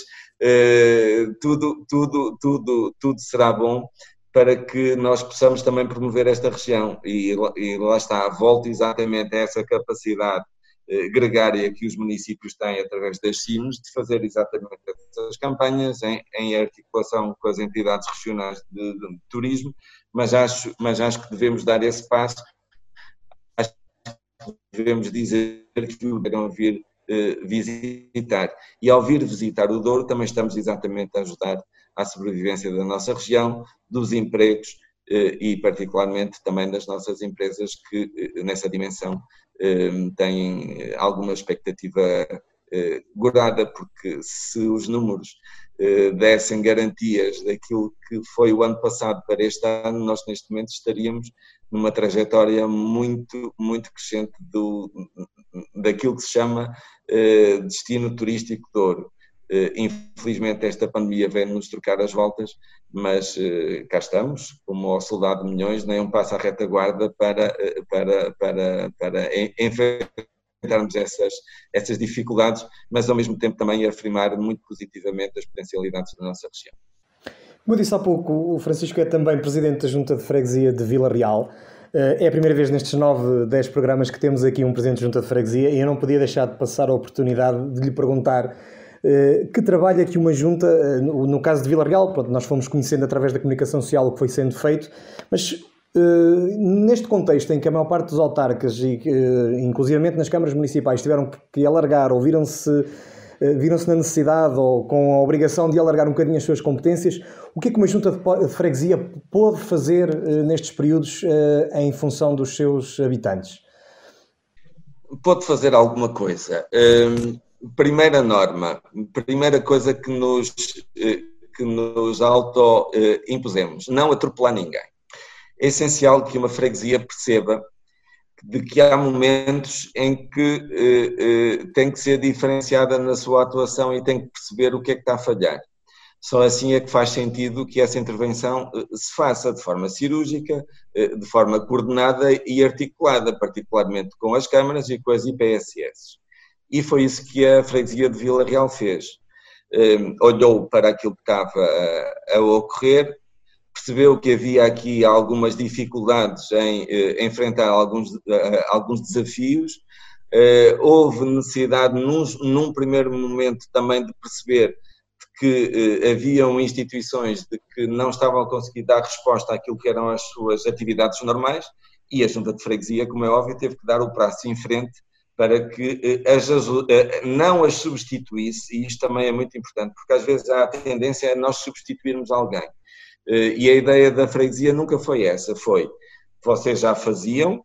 tudo, tudo, tudo, tudo será bom para que nós possamos também promover esta região. E, e lá está, volta exatamente a essa capacidade eh, gregária que os municípios têm através das CIMs de fazer exatamente essas campanhas em, em articulação com as entidades regionais de, de, de, turismo, mas acho, mas acho que devemos dar esse passo, devemos dizer que o devem vir eh, visitar. E ao vir visitar o Douro também estamos exatamente a ajudar à sobrevivência da nossa região, dos empregos eh, e, particularmente, também das nossas empresas que, eh, nessa dimensão, têm alguma expectativa guardada, porque se os números dessem garantias daquilo que foi o ano passado para este ano, nós neste momento estaríamos numa trajetória muito, muito crescente do, daquilo que se chama destino turístico de ouro. Eh, infelizmente, esta pandemia vem-nos trocar as voltas, mas eh, cá estamos, como ao soldado de milhões, nem um passo à retaguarda para, eh, para, para, para enfrentarmos essas, essas dificuldades, mas ao mesmo tempo também afirmar muito positivamente as potencialidades da nossa região. Como eu disse há pouco, o Francisco é também presidente da Junta de Freguesia de Vila Real. É a primeira vez nestes 9, 10 programas que temos aqui um presidente da Junta de Freguesia e eu não podia deixar de passar a oportunidade de lhe perguntar eh, que trabalho é que uma junta, eh, no caso de Vila Real, pronto, nós fomos conhecendo através da comunicação social o que foi sendo feito, mas neste contexto em que a maior parte dos autarcas, e inclusivamente nas câmaras municipais, tiveram que alargar ou viram-se viram-se na necessidade ou com a obrigação de alargar um bocadinho as suas competências, o que é que uma junta de freguesia pode fazer nestes períodos em função dos seus habitantes? Pode fazer alguma coisa. Ehm, primeira norma, primeira coisa que nos, eh, que nos auto-impusemos, não atropelar ninguém. É essencial que uma freguesia perceba de que há momentos em que eh, eh, tem que ser diferenciada na sua atuação e tem que perceber o que é que está a falhar. Só assim é que faz sentido que essa intervenção se faça de forma cirúrgica, de forma coordenada e articulada, particularmente com as câmaras e com as IPSS e foi isso que a freguesia de Vila Real fez. Olhou para aquilo que estava a, ocorrer, percebeu que havia aqui algumas dificuldades em uh, enfrentar alguns, uh, alguns desafios, uh, houve necessidade, num, num, primeiro momento, também de perceber que haviam instituições de que não estavam a conseguir dar resposta àquilo que eram as suas atividades normais, e a Junta de Freguesia, como é óbvio, teve que dar o braço em frente para que eh, as, eh, não as substituísse, e isto também é muito importante, porque às vezes há a tendência a nós substituirmos alguém. Eh, e a ideia da freguesia nunca foi essa, foi, vocês já faziam,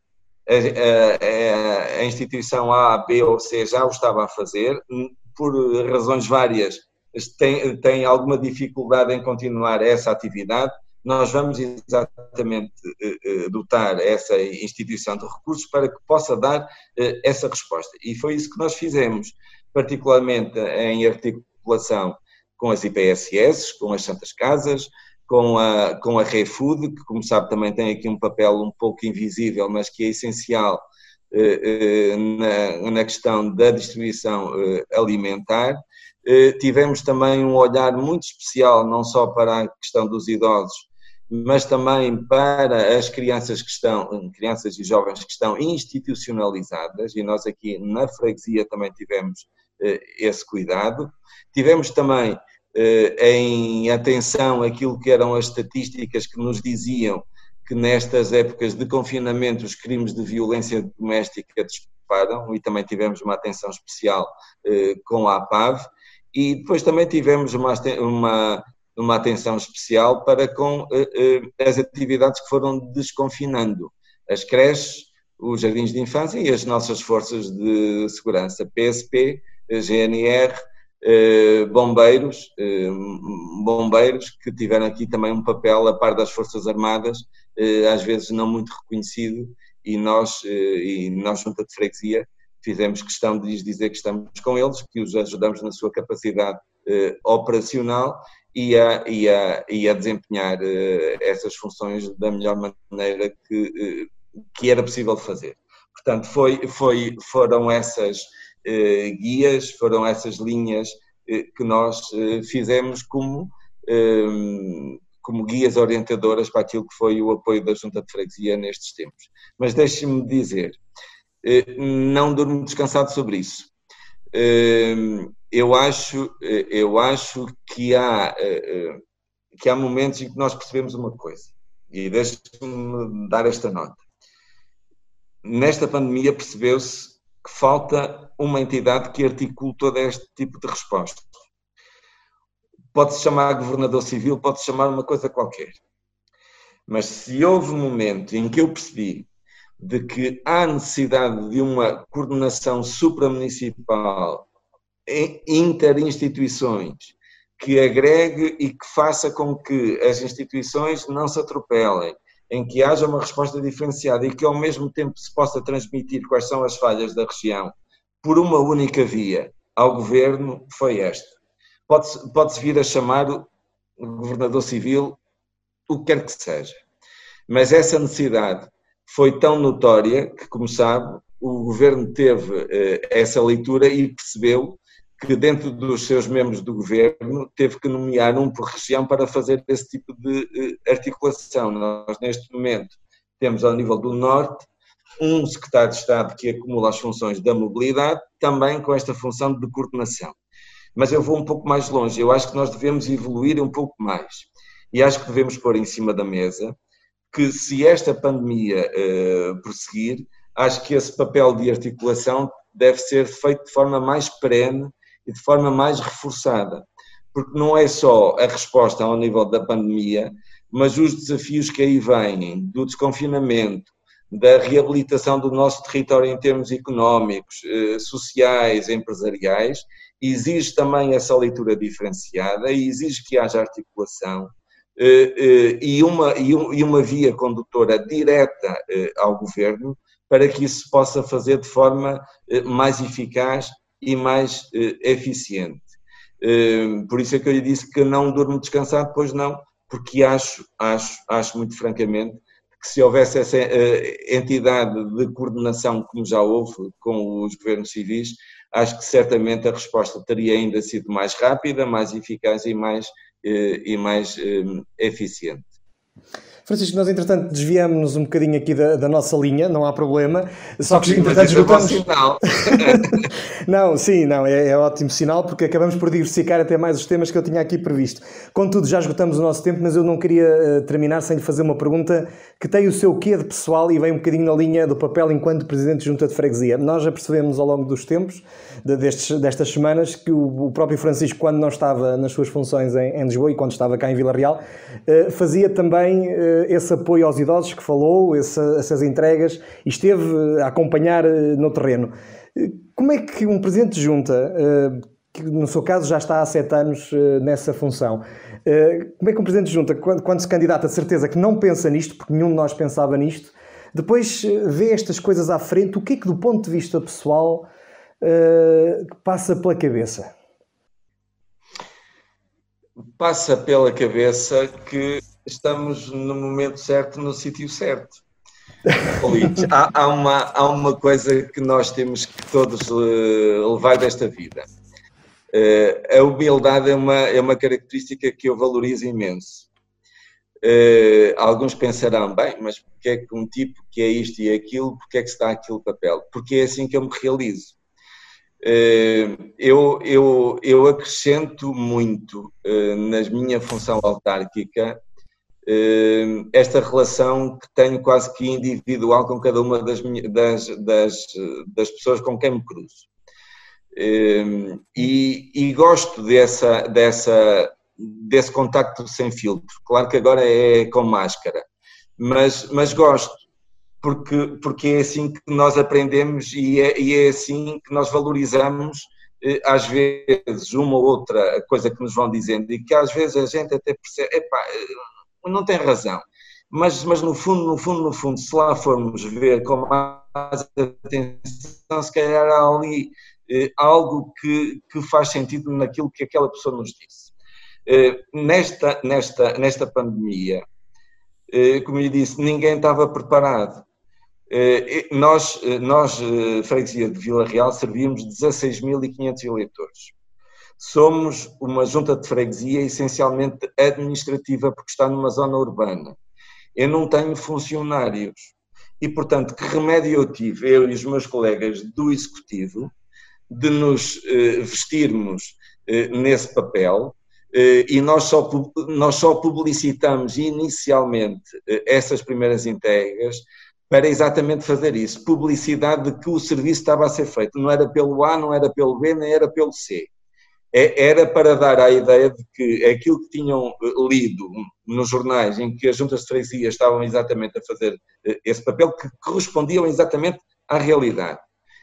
a, a, a instituição A, B ou C já o estava a fazer, por razões várias, tem, tem alguma dificuldade em continuar essa atividade, nós vamos exatamente eh, eh, dotar essa instituição de recursos para que possa dar essa resposta. E foi isso que nós fizemos, particularmente em articulação com as IPSS, com as Santas Casas, com a, com a ReFood, que, como sabe, também tem aqui um papel um pouco invisível, mas que é essencial na, na questão da distribuição alimentar, tivemos também um olhar muito especial, não só para a questão dos idosos, mas também para as crianças que estão, crianças e jovens que estão institucionalizadas, e nós aqui na freguesia também tivemos esse cuidado. Tivemos também em atenção aquilo que eram as estatísticas que nos diziam que nestas épocas de confinamento os crimes de violência doméstica disparam e também tivemos uma atenção especial eh, com a APAV e depois também tivemos uma, uma, uma atenção especial para com eh, eh, as atividades que foram desconfinando, as creches, os jardins de infância e as nossas forças de segurança, PSP, GNR, eh, bombeiros, eh, bombeiros que tiveram aqui também um papel a par das Forças Armadas, eh, às vezes não muito reconhecido, e nós, e nós junta de freguesia, fizemos questão de lhes dizer que estamos com eles, que os ajudamos na sua capacidade operacional e a, e a, e a desempenhar essas funções da melhor maneira que, que era possível fazer. Portanto, foi, foi, foram essas eh, guias, foram essas linhas eh, que nós eh, fizemos como, como guias orientadoras para aquilo que foi o apoio da Junta de Freguesia nestes tempos. Mas deixe-me dizer, não durmo descansado sobre isso. Eu acho, eu acho que há, que há momentos em que nós percebemos uma coisa, e deixe-me dar esta nota. Nesta pandemia percebeu-se que falta uma entidade que articule todo este tipo de resposta. Pode-se chamar governador civil, pode-se chamar uma coisa qualquer. Mas se houve um momento em que eu percebi de que há necessidade de uma coordenação supramunicipal, interinstituições, que agregue e que faça com que as instituições não se atropelem, em que haja uma resposta diferenciada e que ao mesmo tempo se possa transmitir quais são as falhas da região por uma única via ao governo, foi esta. Pode-se pode vir a chamar o governador civil o que quer que seja. Mas essa necessidade foi tão notória que, como sabe, o governo teve eh, essa leitura e percebeu que dentro dos seus membros do governo teve que nomear um por região para fazer esse tipo de eh, articulação. Nós, neste momento, temos ao nível do Norte um secretário de Estado que acumula as funções da mobilidade, também com esta função de coordenação. Mas eu vou um pouco mais longe, eu acho que nós devemos evoluir um pouco mais. E acho que devemos pôr em cima da mesa que, se esta pandemia uh, prosseguir, acho que esse papel de articulação deve ser feito de forma mais perene e de forma mais reforçada, porque não é só a resposta ao nível da pandemia, mas os desafios que aí vêm, do desconfinamento, da reabilitação do nosso território em termos económicos, eh, sociais, empresariais, exige também essa leitura diferenciada e exige que haja articulação eh, eh, e uma, e uma via condutora direta ao governo para que isso se possa fazer de forma mais eficaz e mais eh, eficiente. Eh, por isso é que eu lhe disse que não durmo descansado, pois não, porque acho, acho, acho muito francamente que se houvesse essa eh, entidade de coordenação como já houve com os governos civis, acho que certamente a resposta teria ainda sido mais rápida, mais eficaz e mais, e mais eficiente. Francisco, nós entretanto desviamos-nos um bocadinho aqui da, da, nossa linha, não há problema. Só que entretanto esgotamos. É sinal. [LAUGHS] não, sim, não, é, é, ótimo sinal porque acabamos por diversificar até mais os temas que eu tinha aqui previsto. Contudo, já esgotamos o nosso tempo, mas eu não queria uh, terminar sem lhe fazer uma pergunta que tem o seu quê de pessoal e vem um bocadinho na linha do papel enquanto Presidente de Junta de Freguesia. Nós já percebemos ao longo dos tempos, de, destes, destas semanas, que o, o, próprio Francisco, quando não estava nas suas funções em, em Lisboa e quando estava cá em Vila Real, uh, fazia também. Uh, esse apoio aos idosos que falou, essa, essas entregas, e esteve a acompanhar eh, no terreno. Eh, como é que um presidente de junta, eh, que no seu caso já está há sete anos nessa função, como é que um presidente de junta, quando, se candidata, a certeza que não pensa nisto, porque nenhum de nós pensava nisto, depois vê estas coisas à frente, o que é que do ponto de vista pessoal passa pela cabeça? Passa pela cabeça que estamos no momento certo, no sítio certo. há, há, uma, há uma coisa que nós temos que todos uh, levar desta vida. Uh, a humildade é uma, é uma característica que eu valorizo imenso. Uh, alguns pensarão, bem, mas porque é que um tipo que é isto e aquilo, porque é que está aquele papel? Porque é assim que eu me realizo. Eu, eu, eu acrescento muito na minha função autárquica esta relação que tenho quase que individual com cada uma das, das, das, das pessoas com quem me cruzo. E, e, gosto dessa, dessa, desse contacto sem filtro. Claro que agora é com máscara, mas, mas gosto, porque, porque é assim que nós aprendemos e é, e é assim que nós valorizamos eh, às vezes uma ou outra coisa que nos vão dizendo e que às vezes a gente até percebe, epá, não tem razão. Mas, mas no fundo, no fundo, no fundo, se lá formos ver com mais atenção, se calhar há ali eh, algo que, que faz sentido naquilo que aquela pessoa nos disse. Eh, nesta, nesta, nesta pandemia, eh, como eu disse, ninguém estava preparado. Eh, nós, eh, nós, eh, Freguesia de Vila Real, servíamos 16.500 eleitores. Somos uma junta de freguesia essencialmente administrativa, porque está numa zona urbana. Eu não tenho funcionários. E, portanto, que remédio eu tive, eu e os meus colegas do Executivo, de nos eh, vestirmos eh, nesse papel eh, e nós só, nós só publicitamos inicialmente essas primeiras entregas para exatamente fazer isso, publicidade de que o serviço estava a ser feito, não era pelo A, não era pelo B, nem era pelo C. É, era para dar a ideia de que aquilo que tinham eh, lido nos jornais, em que as juntas de freguesia estavam exatamente a fazer eh, esse papel, que correspondiam exatamente à realidade.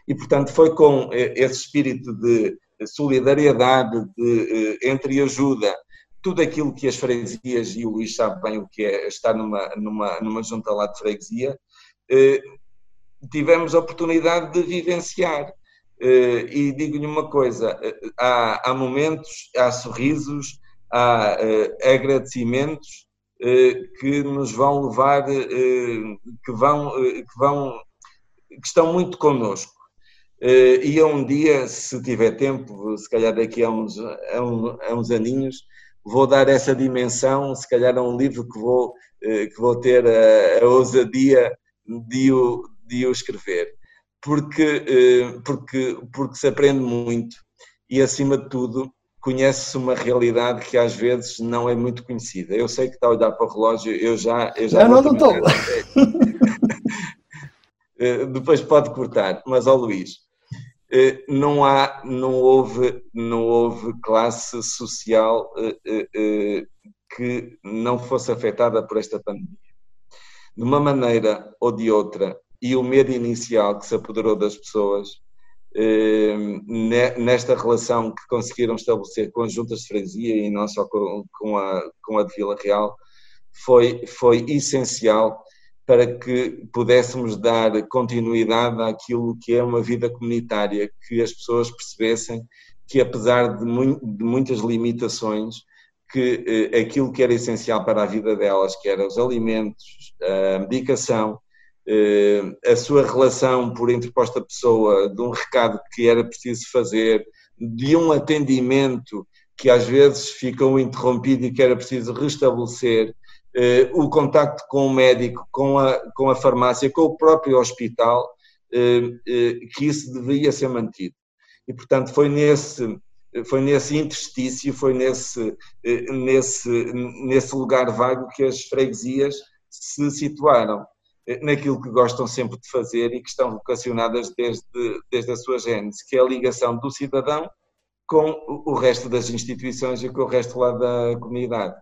E, portanto, foi com eh, esse espírito de solidariedade, de entreajuda, tudo aquilo que as freguesias, e o Luís sabe bem o que é estar numa, numa, numa junta lá de freguesia, tivemos a oportunidade de vivenciar. Eh, e digo-lhe uma coisa: eh, há, há, momentos, há sorrisos, há uh, agradecimentos que nos vão levar, que, vão, que vão, que estão muito connosco. e a um dia, se tiver tempo, se calhar daqui a uns, a, um, a uns aninhos, vou dar essa dimensão, se calhar a um livro que vou, que vou ter a, a ousadia de o, de o escrever porque, eh, porque, porque se aprende muito e, acima de tudo, conhece-se uma realidade que às vezes não é muito conhecida. Eu sei que está a olhar para o relógio, eu já. Eu já não, não, não estou. [LAUGHS] Eh, depois pode cortar, mas ao Luís, eh, não há, não houve, não houve classe social que não fosse afetada por esta pandemia. De uma maneira ou de outra, e o medo inicial que se apoderou das pessoas eh, nesta relação que conseguiram estabelecer com as juntas de freguesia e não só com a, com a de Vila Real, foi, foi essencial para que pudéssemos dar continuidade àquilo que é uma vida comunitária, que as pessoas percebessem que apesar de, mu de muitas limitações, que eh, aquilo que era essencial para a vida delas, que eram os alimentos, a medicação, a sua relação por interposta pessoa, de um recado que era preciso fazer, de um atendimento que às vezes ficou interrompido e que era preciso restabelecer, eh, o contacto com o médico, com a, com a farmácia, com o próprio hospital, eh, que isso devia ser mantido. E, portanto, foi nesse, foi nesse interstício, foi nesse, nesse, nesse lugar vago que as freguesias se situaram naquilo que gostam sempre de fazer e que estão vocacionadas desde, desde a sua gênese, que é a ligação do cidadão com o resto das instituições e com o resto lá da comunidade.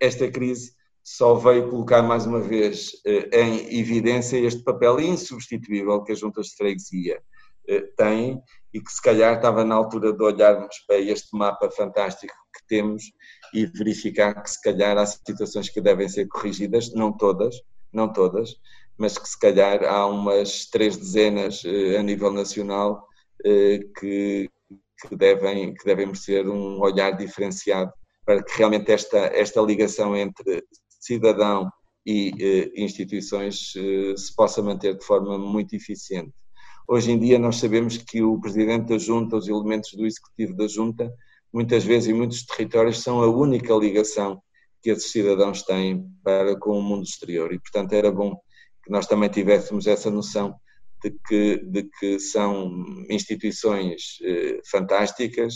Esta crise só veio colocar mais uma vez eh, em evidência este papel insubstituível que as juntas de freguesia eh, têm e que se calhar estava na altura de olharmos para este mapa fantástico que temos e verificar que se calhar há situações que devem ser corrigidas, não todas, não todas, mas que se calhar há umas três dezenas eh, a nível nacional eh, que, que, devem, que devem merecer um olhar diferenciado para que realmente esta, esta ligação entre cidadão e eh, instituições se possa manter de forma muito eficiente. Hoje em dia nós sabemos que o Presidente da Junta, os elementos do Executivo da Junta, muitas vezes em muitos territórios são a única ligação que esses cidadãos têm para com o mundo exterior e, portanto, era bom que nós também tivéssemos essa noção de que, de que são instituições eh, fantásticas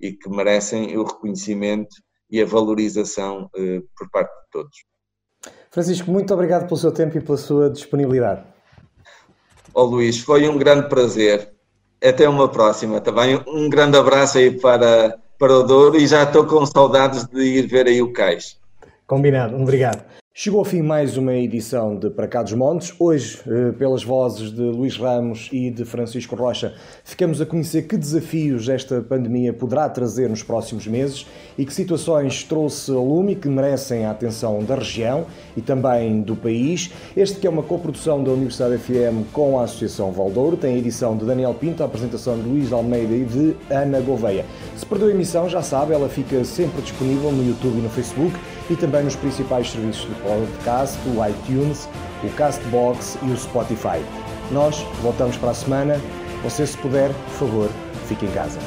e que merecem o reconhecimento e a valorização eh, por parte de todos. Francisco, muito obrigado pelo seu tempo e pela sua disponibilidade. Ó oh, Luís, foi um grande prazer. Até uma próxima, também um grande abraço aí para, para o Douro e já estou com saudades de ir ver aí o cais. Combinado, obrigado. Chegou ao fim mais uma edição de Para Cá dos Montes. Hoje, eh, pelas vozes de Luís Ramos e de Francisco Rocha, ficamos a conhecer que desafios esta pandemia poderá trazer nos próximos meses e que situações trouxe ao lume que merecem a atenção da região e também do país. Este que é uma coprodução da Universidade FM com a Associação Valdouro, tem a edição de Daniel Pinto, a apresentação de Luís Almeida e de Ana Gouveia. Se perdeu a emissão, já sabe, ela fica sempre disponível no YouTube e no Facebook e também nos principais serviços de podcast, o iTunes, o Castbox e o Spotify. Nós voltamos para a semana. Você, se puder, por favor, fique em casa.